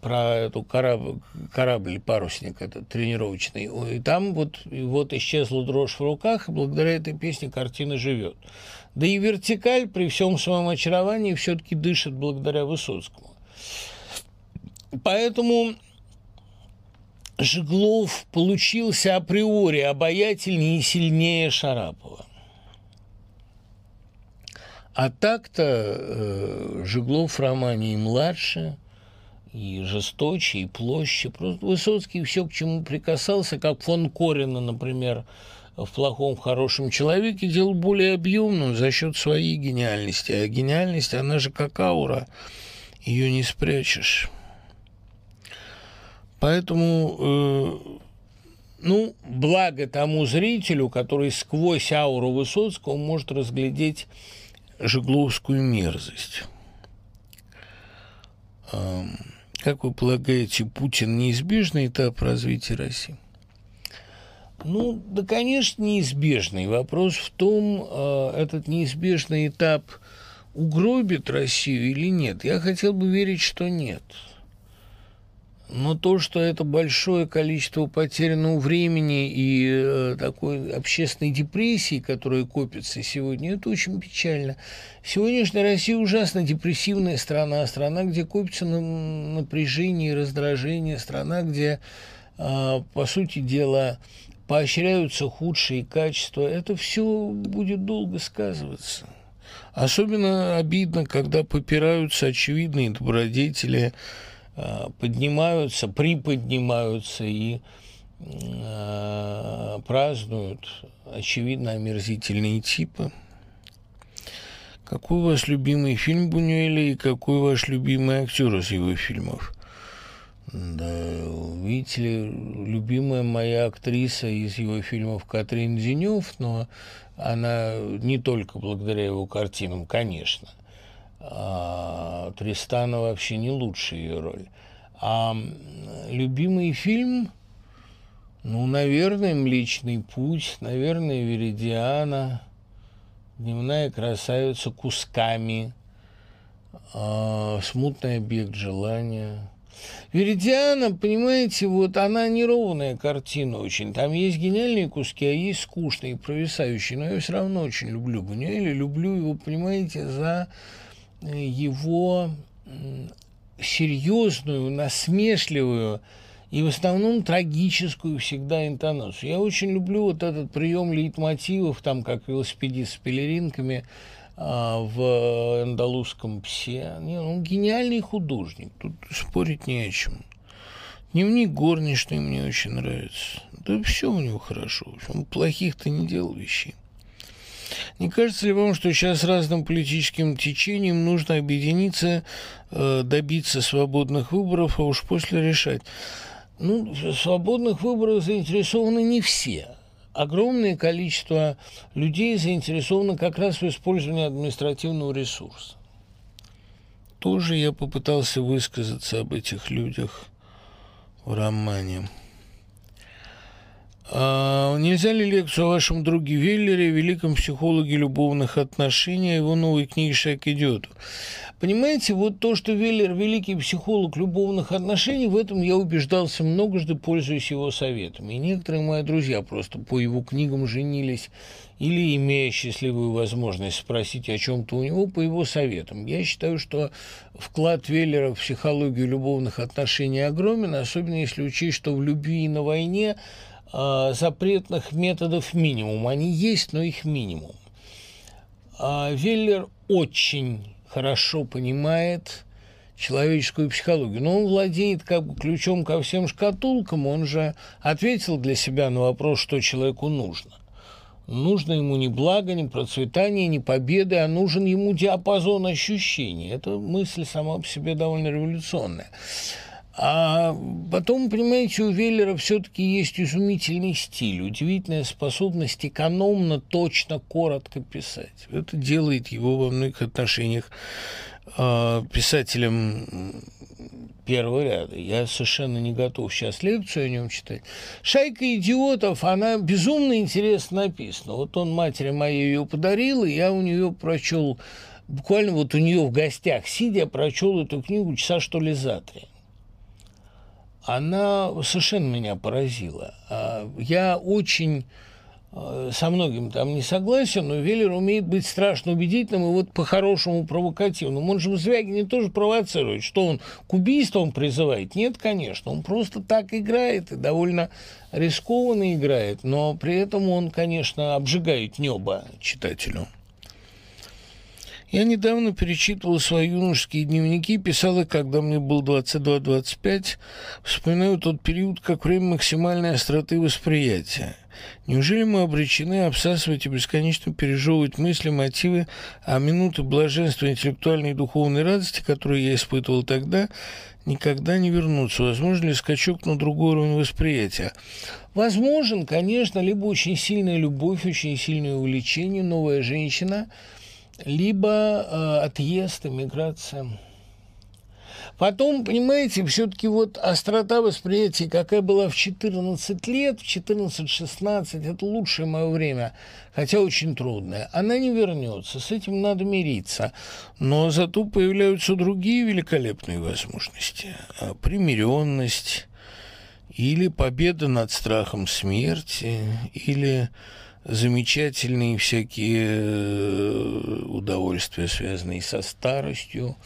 про эту корабль, корабль парусник этот тренировочный. И там вот, и вот исчезла дрожь в руках, и благодаря этой песне картина живет. Да и вертикаль при всем своем очаровании все-таки дышит благодаря Высоцкому. Поэтому Жеглов получился априори обаятельнее и сильнее Шарапова. А так-то э, Жеглов в романе и младше – и жесточе, и площе. Просто Высоцкий все, к чему прикасался, как фон Корина, например, в «Плохом, хорошем человеке» делал более объемным за счет своей гениальности. А гениальность, она же как аура, ее не спрячешь. Поэтому, э, ну, благо тому зрителю, который сквозь ауру Высоцкого может разглядеть жегловскую мерзость. Эм, как вы полагаете, Путин неизбежный этап развития России? Ну, да, конечно, неизбежный. Вопрос в том, э, этот неизбежный этап угробит Россию или нет. Я хотел бы верить, что нет. Но то, что это большое количество потерянного времени и э, такой общественной депрессии, которая копится сегодня, это очень печально. Сегодняшняя Россия ужасно депрессивная страна, страна, где копится напряжение и раздражение, страна, где, э, по сути дела, поощряются худшие качества. Это все будет долго сказываться. Особенно обидно, когда попираются очевидные добродетели, Э, поднимаются, приподнимаются и э, празднуют, очевидно, омерзительные типы. Какой у вас любимый фильм Бунюэля и какой ваш любимый актер из его фильмов? Да, видите ли, любимая моя актриса из его фильмов Катрин Зинев, но она не только благодаря его картинам, конечно. А Тристана вообще не лучшая ее роль. А любимый фильм, ну, наверное, «Млечный путь», наверное, «Веридиана», «Дневная красавица» кусками, а, «Смутный объект желания», Веридиана, понимаете, вот она неровная картина очень. Там есть гениальные куски, а есть скучные, провисающие. Но я все равно очень люблю Бунюэля. Люблю его, понимаете, за э, его серьезную, насмешливую и в основном трагическую всегда интонацию. Я очень люблю вот этот прием лейтмотивов, там, как велосипедист с пелеринками – в андалузском псе. Не, он гениальный художник, тут спорить не о чем. Дневник горничной мне очень нравится. Да все у него хорошо. Он плохих-то не делал вещей. Не кажется ли вам, что сейчас разным политическим течениям нужно объединиться, э, добиться свободных выборов, а уж после решать? Ну, свободных выборов заинтересованы не все огромное количество людей заинтересовано как раз в использовании административного ресурса. Тоже я попытался высказаться об этих людях в романе. А нельзя ли лекцию о вашем друге Веллере, великом психологе любовных отношений, о его новой книге «Шаг идет»? Понимаете, вот то, что Веллер – великий психолог любовных отношений, в этом я убеждался многожды, пользуясь его советами. И некоторые мои друзья просто по его книгам женились или, имея счастливую возможность спросить о чем-то у него, по его советам. Я считаю, что вклад Веллера в психологию любовных отношений огромен, особенно если учесть, что в любви и на войне запретных методов минимум. Они есть, но их минимум. А Веллер очень хорошо понимает человеческую психологию. Но он владеет как бы ключом ко всем шкатулкам, он же ответил для себя на вопрос, что человеку нужно. Нужно ему не благо, не процветание, не победы, а нужен ему диапазон ощущений. Эта мысль сама по себе довольно революционная. А потом, понимаете, у Веллера все-таки есть изумительный стиль, удивительная способность экономно, точно, коротко писать. Это делает его во многих отношениях э, писателем первого ряда. Я совершенно не готов сейчас лекцию о нем читать. «Шайка идиотов», она безумно интересно написана. Вот он матери моей ее подарил, и я у нее прочел, буквально вот у нее в гостях, сидя, прочел эту книгу часа что ли за три она совершенно меня поразила. А, я очень а, со многим там не согласен, но Веллер умеет быть страшно убедительным и вот по-хорошему провокативным. Он же в тоже провоцирует. Что он к убийствам призывает? Нет, конечно. Он просто так играет и довольно рискованно играет, но при этом он, конечно, обжигает небо читателю. Я недавно перечитывал свои юношеские дневники, писал их, когда мне было 22-25. Вспоминаю тот период как время максимальной остроты восприятия. Неужели мы обречены обсасывать и бесконечно пережевывать мысли, мотивы, а минуты блаженства интеллектуальной и духовной радости, которые я испытывал тогда, никогда не вернутся? Возможно ли скачок на другой уровень восприятия? Возможен, конечно, либо очень сильная любовь, очень сильное увлечение, новая женщина – либо э, отъезд, эмиграция. Потом, понимаете, все-таки вот острота восприятия, какая была в 14 лет, в 14-16, это лучшее мое время, хотя очень трудное. Она не вернется, с этим надо мириться. Но зато появляются другие великолепные возможности. А, примиренность или победа над страхом смерти, или замечательные всякие э, удовольствия, связанные со старостью.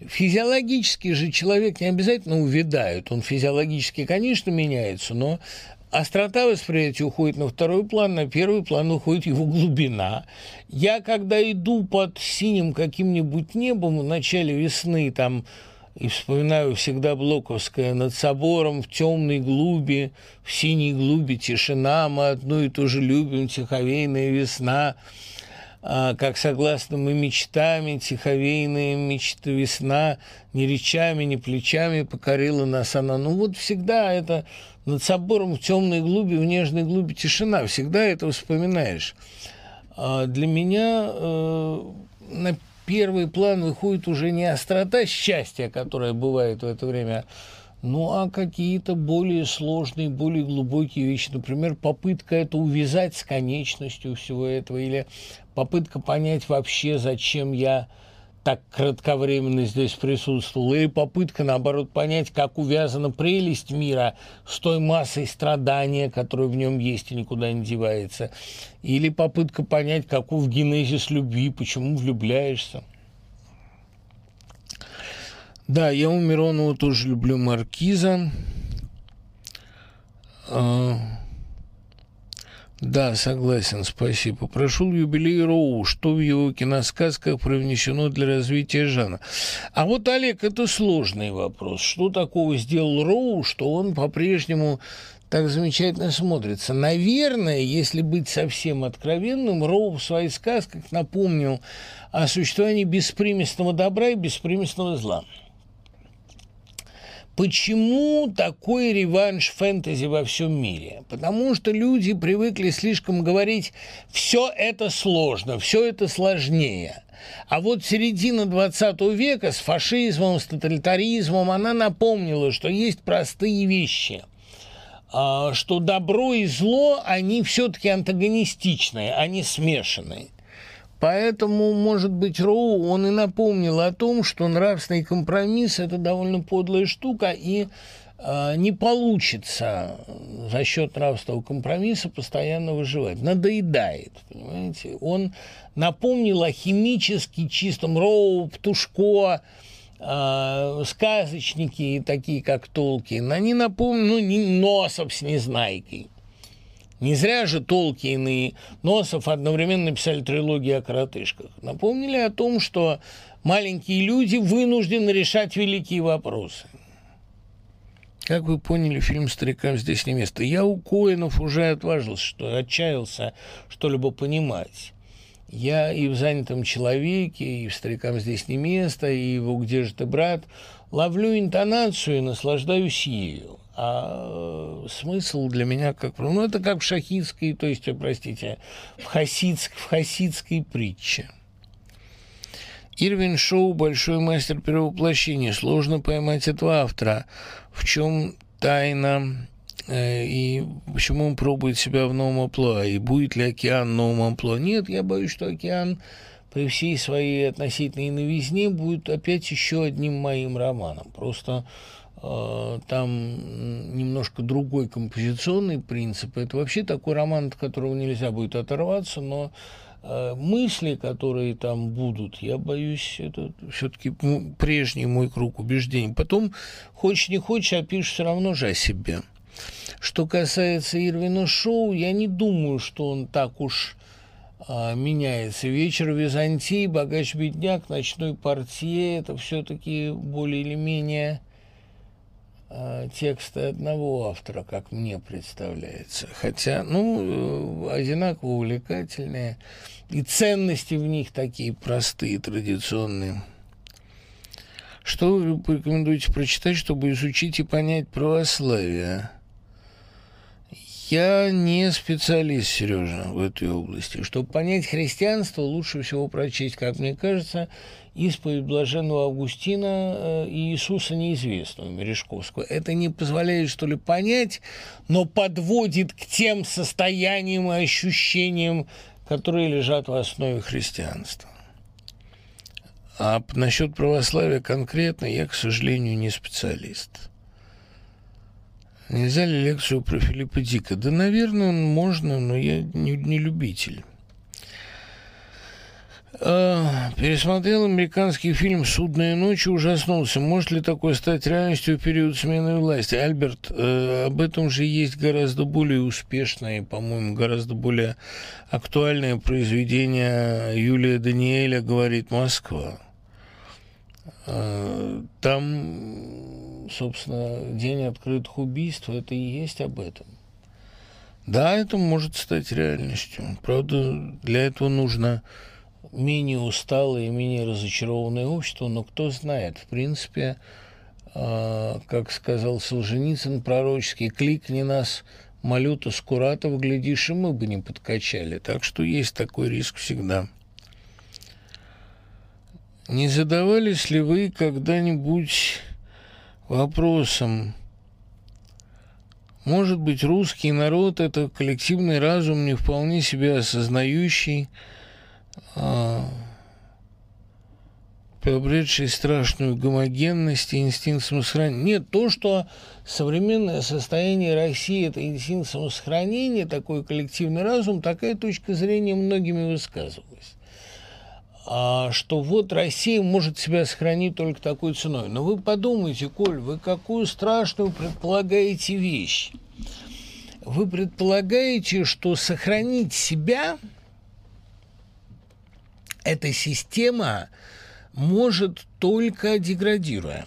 Физиологически же человек не обязательно увядает. Он физиологически, конечно, меняется, но острота восприятия уходит на второй план, на первый план уходит его глубина. Я, когда иду под синим каким-нибудь небом в начале весны, там, и вспоминаю всегда Блоковское «Над собором в темной глуби, в синей глуби тишина, мы одну и ту же любим, тиховейная весна». а, как согласно мы мечтами, тиховейная мечта весна, ни речами, ни плечами покорила нас она. Ну вот всегда это над собором в темной глуби, в нежной глуби тишина, всегда это вспоминаешь. А для меня э, первый план выходит уже не острота счастья, которая бывает в это время, ну, а какие-то более сложные, более глубокие вещи. Например, попытка это увязать с конечностью всего этого, или попытка понять вообще, зачем я так кратковременно здесь присутствовал, или попытка, наоборот, понять, как увязана прелесть мира с той массой страдания, которая в нем есть и никуда не девается, или попытка понять, каков генезис любви, почему влюбляешься. Да, я у Миронова тоже люблю Маркиза. Да, согласен, спасибо. Прошел юбилей Роу. Что в его киносказках привнесено для развития жанра? А вот, Олег, это сложный вопрос. Что такого сделал Роу, что он по-прежнему так замечательно смотрится. Наверное, если быть совсем откровенным, Роу в своих сказках напомнил о существовании беспримесного добра и беспримесного зла. Почему такой реванш фэнтези во всем мире? Потому что люди привыкли слишком говорить «все это сложно, все это сложнее». А вот середина 20 века с фашизмом, с тоталитаризмом, она напомнила, что есть простые вещи а, – что добро и зло, они все-таки антагонистичные, они смешанные. Поэтому, может быть, Роу, он и напомнил о том, что нравственный компромисс – это довольно подлая штука, и э, не получится за счет нравственного компромисса постоянно выживать. Надоедает, понимаете? Он напомнил о химически чистом Роу, Птушко, э, сказочники такие, как Толкин. Они напомнили, ну, не Носов с Незнайкой – не зря же Толкин и Носов одновременно писали трилогии о коротышках. Напомнили о том, что маленькие люди вынуждены решать великие вопросы. Как вы поняли, фильм «Старикам здесь не место». Я у Коинов уже отважился, что отчаялся что-либо понимать. Я и в «Занятом человеке», и в «Старикам здесь не место», и в «Где же ты, брат?» ловлю интонацию и наслаждаюсь ею. А смысл для меня как... Ну, это как в шахидской, то есть, простите, в, хасидск, в хасидской притче. Ирвин Шоу – большой мастер перевоплощения. Сложно поймать этого автора. В чем тайна э, и почему он пробует себя в новом амплуа? И будет ли океан новым амплуа? Нет, я боюсь, что океан при всей своей относительной новизне будет опять еще одним моим романом. Просто Э, там немножко другой композиционный принцип. Это вообще такой роман, от которого нельзя будет оторваться, но э, мысли, которые там будут, я боюсь, это все-таки прежний мой круг убеждений. Потом, хочешь не хочешь, а пишешь все равно же о себе. Что касается Ирвина Шоу, я не думаю, что он так уж а, меняется. Вечер Византии, богач-бедняк, ночной портье – это все-таки более или менее Э, тексты одного автора, как мне представляется. Хотя, ну, э, одинаково увлекательные, и ценности в них такие простые, традиционные. Что вы порекомендуете прочитать, чтобы изучить и понять православие? Я не специалист, Сережа, в этой области. Чтобы понять христианство, лучше всего прочесть, как мне кажется, исповедь блаженного Августина э, и Иисуса неизвестного Мережковского. Это не позволяет, что ли, понять, но подводит к тем состояниям и ощущениям, которые лежат в основе христианства. А насчет православия конкретно я, к сожалению, не специалист. Нельзя ли лекцию про Филиппа Дика? Да, наверное, можно, но я не, не любитель. А, пересмотрел американский фильм «Судная ночь» и ужаснулся. Может ли такое стать реальностью в период смены власти? Альберт, э, об этом же есть гораздо более успешное, по-моему, гораздо более актуальное произведение Юлия Даниэля «Говорит Москва». Э, там, собственно, день открытых убийств, это и есть об этом. Да, это может стать реальностью. Правда, для этого нужно менее усталое и менее разочарованное общество, но кто знает, в принципе, э, как сказал Солженицын, пророческий кликни нас, Малюта Скуратов, глядишь, и мы бы не подкачали. Так что есть такой риск всегда. Не задавались ли вы когда-нибудь вопросом, может быть, русский народ – это коллективный разум, не вполне себя осознающий, а, приобретший страшную гомогенность и инстинкт самосохранения. Нет, то, что современное состояние России – это инстинкт самосохранения, такой коллективный разум, такая точка зрения многими высказывалась что вот Россия может себя сохранить только такой ценой. Но вы подумайте, Коль, вы какую страшную предполагаете вещь? Вы предполагаете, что сохранить себя эта система может только деградируя.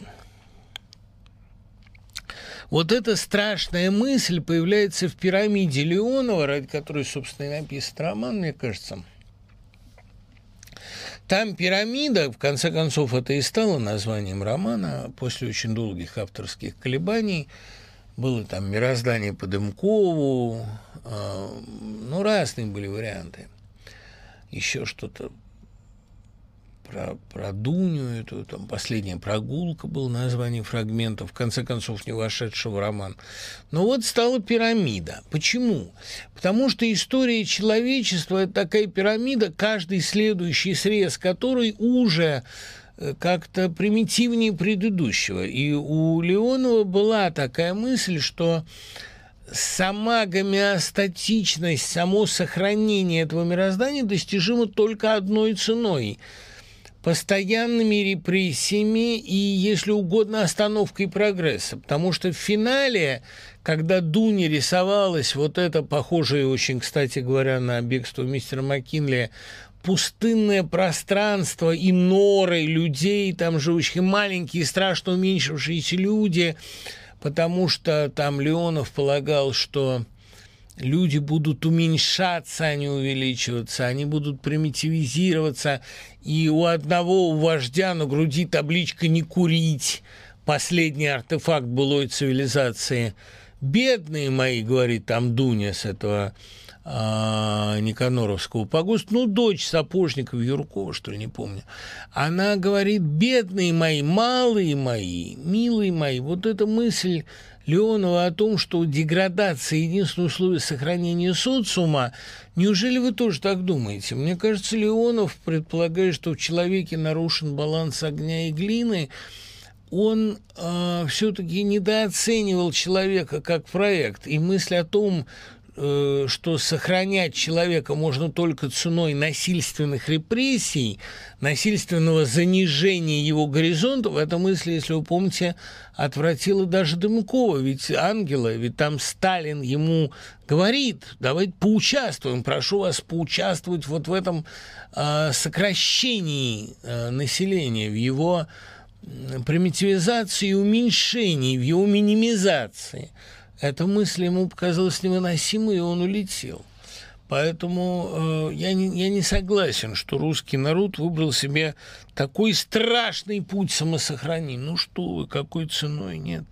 Вот эта страшная мысль появляется в пирамиде Леонова, ради которой, собственно, и написан роман, мне кажется – там пирамида, в конце концов, это и стало названием романа, после очень долгих авторских колебаний. Было там мироздание по Дымкову, э, ну, разные были варианты. Еще что-то про, про Дуню, эту там последняя прогулка был название фрагмента, в конце концов, не вошедшего в роман. Но вот стала пирамида. Почему? Потому что история человечества – это такая пирамида, каждый следующий срез которой уже э, как-то примитивнее предыдущего. И у Леонова была такая мысль, что сама гомеостатичность, само сохранение этого мироздания достижимо только одной ценой – постоянными репрессиями и, если угодно, остановкой прогресса. Потому что в финале, когда Дуни рисовалась, вот это похожее очень, кстати говоря, на бегство мистера Маккинли, пустынное пространство и норы людей, там живущих маленькие, страшно уменьшившиеся люди, потому что там Леонов полагал, что люди будут уменьшаться, а не увеличиваться, они будут примитивизироваться, и у одного у вождя на груди табличка «Не курить», последний артефакт былой цивилизации. «Бедные мои», — говорит там Дуня с этого а, Никаноровского погоста, ну, дочь сапожников Юркова, что ли, не помню. Она говорит, бедные мои, малые мои, милые мои. Вот эта мысль Леонова о том, что деградация – единственное условие сохранения социума, неужели вы тоже так думаете? Мне кажется, Леонов, предполагает, что в человеке нарушен баланс огня и глины, он э, все-таки недооценивал человека как проект, и мысль о том, что сохранять человека можно только ценой насильственных репрессий, насильственного занижения его горизонтов, эта мысль, если вы помните, отвратила даже Дымкова, ведь ангела, ведь там Сталин ему говорит, давайте поучаствуем, прошу вас поучаствовать вот в этом э, сокращении э, населения, в его примитивизации и уменьшении, в его минимизации – эта мысль ему показалась невыносимой, и он улетел. Поэтому э, я, не, я не согласен, что русский народ выбрал себе такой страшный путь самосохранения. Ну что вы, какой ценой нет?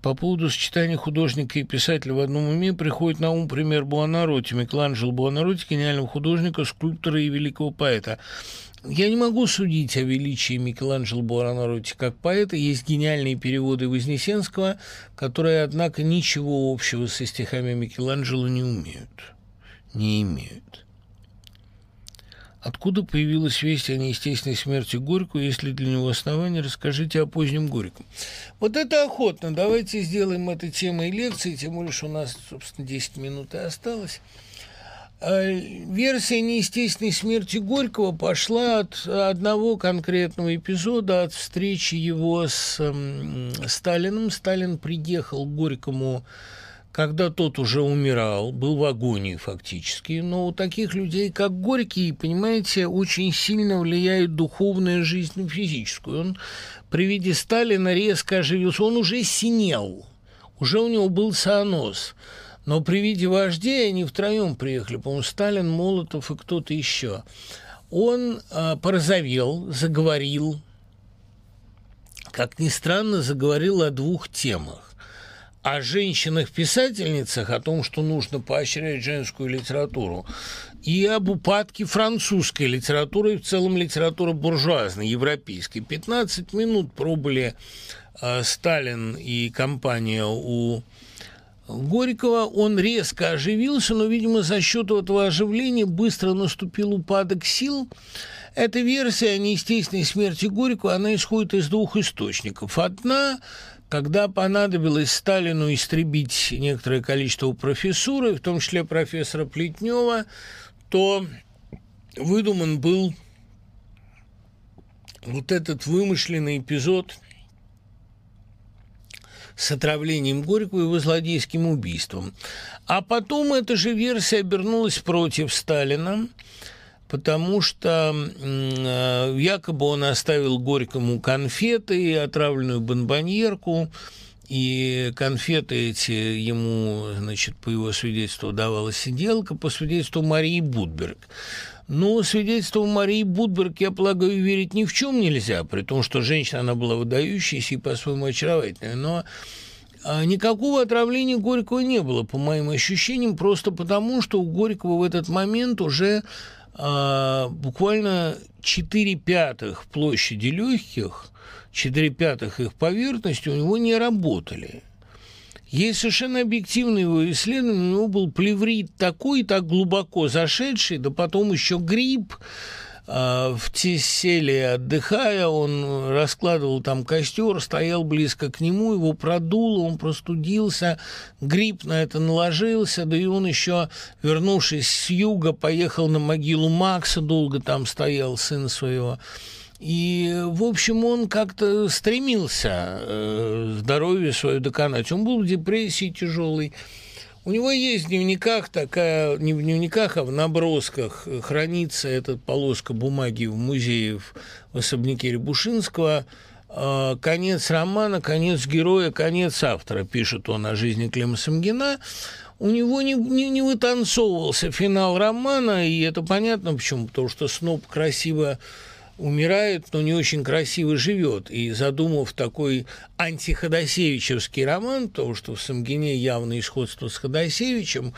По поводу сочетания художника и писателя в одном уме приходит на ум пример Буонаротти, Микеланджело Буонаротти, гениального художника, скульптора и великого поэта. Я не могу судить о величии Микеланджело Буонаротти как поэта. Есть гениальные переводы Вознесенского, которые, однако, ничего общего со стихами Микеланджело не умеют, не имеют. Откуда появилась весть о неестественной смерти Горького, если для него основания, расскажите о позднем Горьком. Вот это охотно. Давайте сделаем это темой лекции, тем более, что у нас, собственно, 10 минут и осталось. Э, версия неестественной смерти Горького пошла от одного конкретного эпизода, от встречи его с э, Сталиным. Сталин приехал к Горькому, когда тот уже умирал, был в агонии фактически. Но у таких людей, как Горький, понимаете, очень сильно влияет духовная жизнь на физическую. Он при виде Сталина резко оживился, он уже синел, уже у него был сонос – Но при виде вождей они втроем приехали, по-моему, Сталин, Молотов и кто-то еще. Он э, порозовел, заговорил, как ни странно, заговорил о двух темах о женщинах-писательницах, о том, что нужно поощрять женскую литературу, и об упадке французской литературы, и в целом литературы буржуазной, европейской. 15 минут пробыли э, Сталин и компания у Горького, он резко оживился, но, видимо, за счет этого оживления быстро наступил упадок сил. Эта версия о неестественной смерти Горького, она исходит из двух источников. Одна когда понадобилось Сталину истребить некоторое количество профессуры, в том числе профессора Плетнева, то выдуман был вот этот вымышленный эпизод с отравлением Горького и его злодейским убийством. А потом эта же версия обернулась против Сталина, потому что э, якобы он оставил Горькому конфеты и отравленную бомбоньерку, и конфеты эти ему, значит, по его свидетельству давала сиделка, по свидетельству Марии Будберг. Но свидетельству Марии Будберг, я полагаю, верить ни в чем нельзя, при том, что женщина, она была выдающейся и по-своему очаровательная, но а, Никакого отравления Горького не было, по моим ощущениям, просто потому, что у Горького в этот момент уже а, буквально 4 пятых площади легких, 4 пятых их поверхности у него не работали. Есть совершенно объективное его исследование, у него был плеврит такой, так глубоко зашедший, да потом еще грипп, а, в Тесселе отдыхая, он раскладывал там костер, стоял близко к нему, его продуло, он простудился, грипп на это наложился, да и он еще, вернувшись с юга, поехал на могилу Макса, долго там стоял, сын своего. И, в общем, он как-то стремился э, здоровье свое доконать. Он был в депрессии тяжелой. У него есть в дневниках такая, не в дневниках, а в набросках хранится эта полоска бумаги в музее в особняке Рябушинского. А, конец романа, конец героя, конец автора, пишет он о жизни Клима Самгина. У него не, не, не вытанцовывался финал романа, и это понятно почему, потому что Сноб красиво умирает, но не очень красиво живет. И задумав такой антиходосевичевский роман, то, что в Самгине явное сходство с Ходосевичем,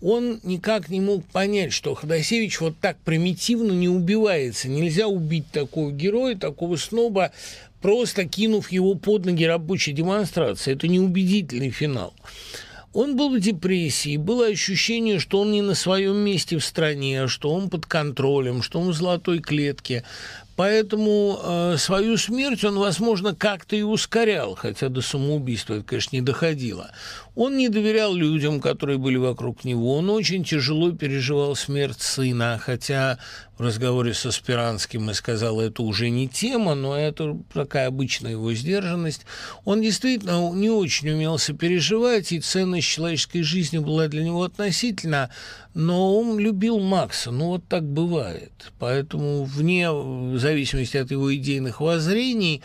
он никак не мог понять, что Ходосевич вот так примитивно не убивается. Нельзя убить такого героя, такого сноба, просто кинув его под ноги рабочей демонстрации. Это неубедительный финал. Он был в депрессии, было ощущение, что он не на своем месте в стране, что он под контролем, что он в золотой клетке. Поэтому э, свою смерть он, возможно, как-то и ускорял, хотя до самоубийства это, конечно, не доходило. Он не доверял людям, которые были вокруг него. Он очень тяжело переживал смерть сына, хотя в разговоре со Спиранским и сказал, это уже не тема, но это такая обычная его сдержанность. Он действительно не очень умел сопереживать, и ценность человеческой жизни была для него относительно, но он любил Макса, ну вот так бывает. Поэтому вне зависимости от его идейных воззрений,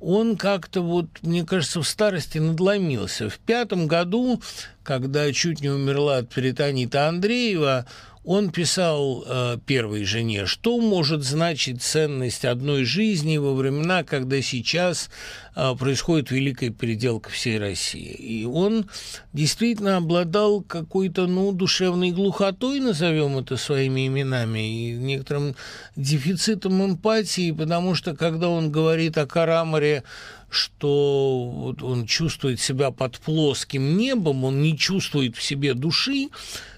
он как-то вот, мне кажется, в старости надломился. В пятом году, когда чуть не умерла от перитонита Андреева, он писал э, первой жене, что может значить ценность одной жизни во времена, когда сейчас э, происходит великая переделка всей России. И он действительно обладал какой-то, ну, душевной глухотой, назовем это своими именами, и некоторым дефицитом эмпатии, потому что, когда он говорит о Карамаре, что вот он чувствует себя под плоским небом, он не чувствует в себе души,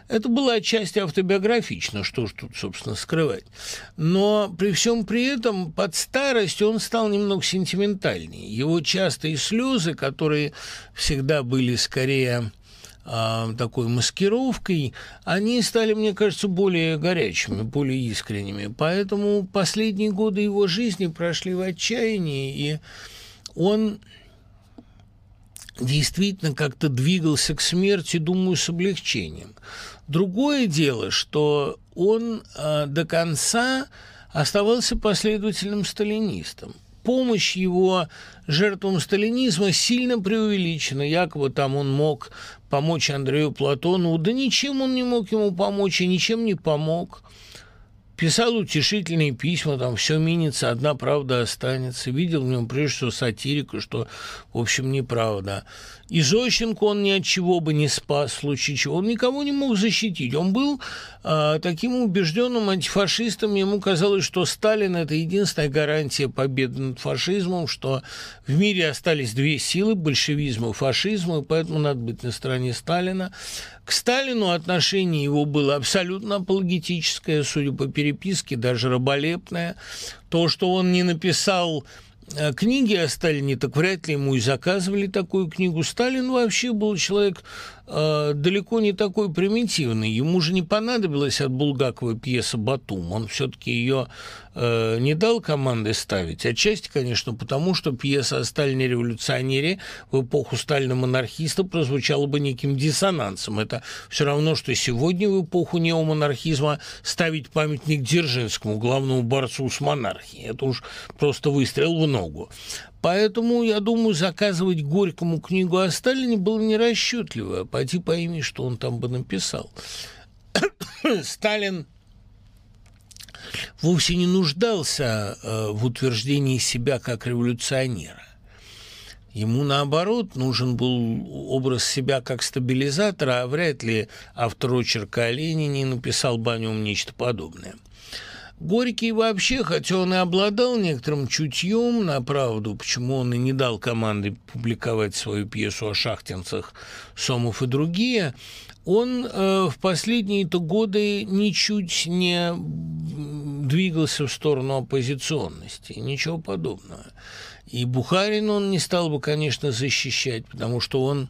это было отчасти автобиографично, что ж тут, собственно, скрывать. Но при всем при этом под старость он стал немного сентиментальнее. Его частые слезы, которые всегда были скорее а, такой маскировкой, они стали, мне кажется, более горячими, более искренними. Поэтому последние годы его жизни прошли в отчаянии, и он действительно как-то двигался к смерти, думаю, с облегчением. Другое дело, что он э, до конца оставался последовательным сталинистом. Помощь его жертвам сталинизма сильно преувеличена. Якобы там он мог помочь Андрею Платонову. Да ничем он не мог ему помочь и ничем не помог писал утешительные письма, там все минится, одна правда останется. Видел в нем прежде всего сатирика, что, в общем, неправда. И Зощенко он ни от чего бы не спас, в случае чего. Он никого не мог защитить. Он был э, таким убежденным антифашистом. Ему казалось, что Сталин – это единственная гарантия победы над фашизмом, что в мире остались две силы – большевизм и фашизм, и поэтому надо быть на стороне Сталина. К Сталину отношение его было абсолютно апологетическое, судя по переписке, даже раболепное. То, что он не написал книги о Сталине, так вряд ли ему и заказывали такую книгу. Сталин вообще был человек э, далеко не такой примитивный. Ему же не понадобилась от Булгакова пьеса «Батум». Он все-таки ее э, не дал команды ставить. Отчасти, конечно, потому что пьеса о Сталине-революционере в эпоху Сталина-монархиста прозвучала бы неким диссонансом. Это все равно, что сегодня в эпоху неомонархизма ставить памятник Дзержинскому, главному борцу с монархией. Это уж просто выстрел в ногу. Поэтому, я думаю, заказывать Горькому книгу о Сталине было нерасчетливо. Пойти пойми, что он там бы написал. (coughs) Сталин вовсе не нуждался э, в утверждении себя как революционера. Ему, наоборот, нужен был образ себя как стабилизатора, а вряд ли автор очерка о Ленине написал бы о нем нечто подобное. Горький вообще, хотя он и обладал некоторым чутьем на правду, почему он и не дал команды публиковать свою пьесу о шахтинцах Сомов и другие, он э, в последние-то годы ничуть не двигался в сторону оппозиционности, ничего подобного. И Бухарин он не стал бы, конечно, защищать, потому что он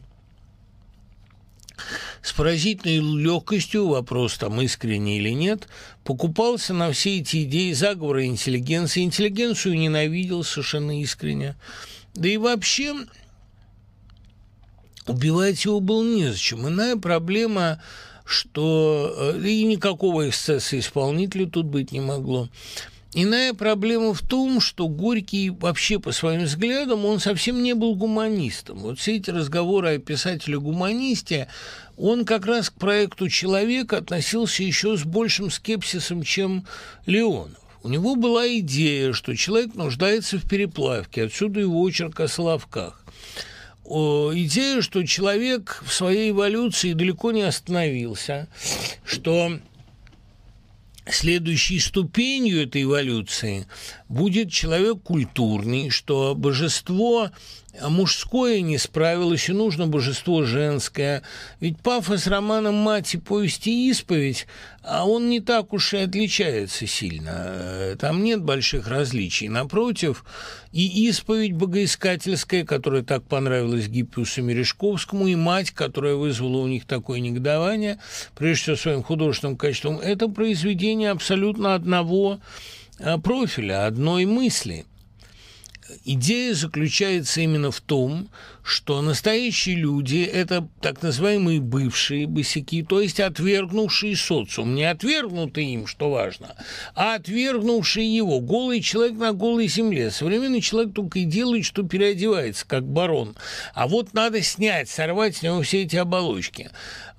с поразительной легкостью, вопрос там искренний или нет, покупался на все эти идеи заговора интеллигенции. Интеллигенцию ненавидел совершенно искренне. Да и вообще убивать его было незачем. Иная проблема что э, и никакого эксцесса исполнителя тут быть не могло. Иная проблема в том, что Горький вообще по своим взглядам, он совсем не был гуманистом. Вот все эти разговоры о писателе-гуманисте, он как раз к проекту «Человек» относился еще с большим скепсисом, чем Леонов. У него была идея, что человек нуждается в переплавке, отсюда его очерк о Соловках. Идея, что человек в своей эволюции далеко не остановился, что следующей ступенью этой эволюции будет человек культурный, что божество мужское не справилось, и нужно божество женское. Ведь пафос романа «Мать» и повести «Исповедь», а он не так уж и отличается сильно. Там нет больших различий. Напротив, и «Исповедь» богоискательская, которая так понравилась Гиппиусу Мережковскому, и «Мать», которая вызвала у них такое негодование, прежде всего своим художественным качеством, это произведение абсолютно одного а, профиля, одной мысли – идея заключается именно в том, что настоящие люди – это так называемые бывшие босяки, то есть отвергнувшие социум. Не отвергнутые им, что важно, а отвергнувшие его. Голый человек на голой земле. Современный человек только и делает, что переодевается, как барон. А вот надо снять, сорвать с него все эти оболочки.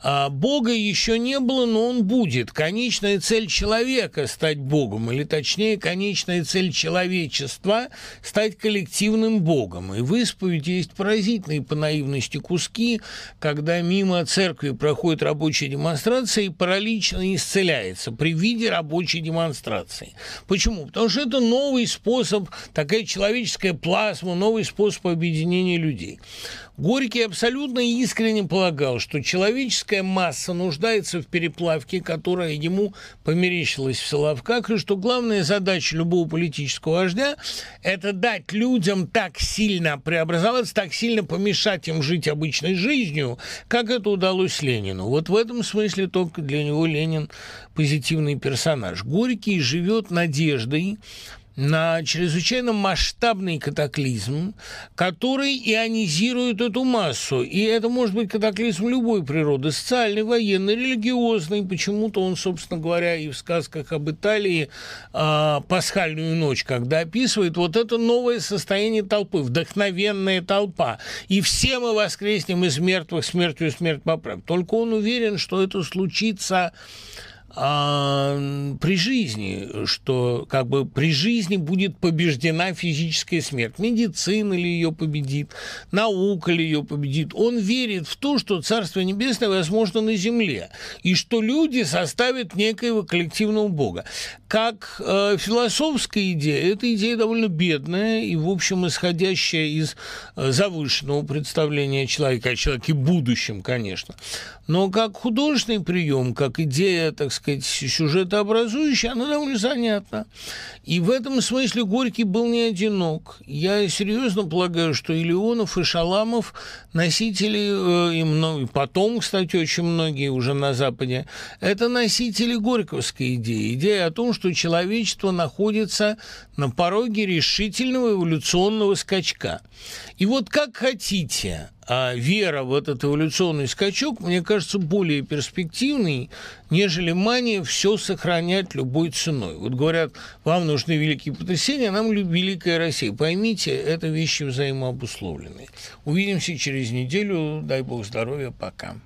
А Бога еще не было, но он будет. Конечная цель человека – стать Богом, или точнее, конечная цель человечества – стать коллективным Богом. И в исповеди есть поразительные по наивности куски, когда мимо церкви проходит рабочая демонстрация, и паралич исцеляется при виде рабочей демонстрации. Почему? Потому что это новый способ, такая человеческая плазма, новый способ объединения людей. Горький абсолютно искренне полагал, что человеческая масса нуждается в переплавке, которая ему померещилась в Соловках, и что главная задача любого политического вождя – это дать людям так сильно преобразоваться, так сильно помешать им жить обычной жизнью, как это удалось Ленину. Вот в этом смысле только для него Ленин позитивный персонаж. Горький живет надеждой на чрезвычайно масштабный катаклизм, который ионизирует эту массу. И это может быть катаклизм любой природы, социальный, военный, религиозный. Почему-то он, собственно говоря, и в сказках об Италии э, «Пасхальную ночь», когда описывает вот это новое состояние толпы, вдохновенная толпа. И все мы воскреснем из мертвых смертью смерть поправ. Только он уверен, что это случится а, при жизни, что как бы при жизни будет побеждена физическая смерть. Медицина ли ее победит, наука ли ее победит. Он верит в то, что Царство Небесное возможно на земле, и что люди составят некоего коллективного Бога. Как э, философская идея, эта идея довольно бедная и, в общем, исходящая из э, завышенного представления человека о человеке будущем, конечно. Но как художественный прием, как идея, так сказать, сюжетообразующая, она довольно занятна. И в этом смысле Горький был не одинок. Я серьезно полагаю, что и Леонов, и Шаламов носители, э, и, и потом, кстати, очень многие уже на Западе, это носители Горьковской идеи. Идея о том, что человечество находится на пороге решительного эволюционного скачка. И вот как хотите, а вера в этот эволюционный скачок, мне кажется, более перспективный, нежели мания все сохранять любой ценой. Вот говорят, вам нужны великие потрясения, а нам великая Россия. Поймите, это вещи взаимообусловленные. Увидимся через неделю. Дай бог здоровья. Пока.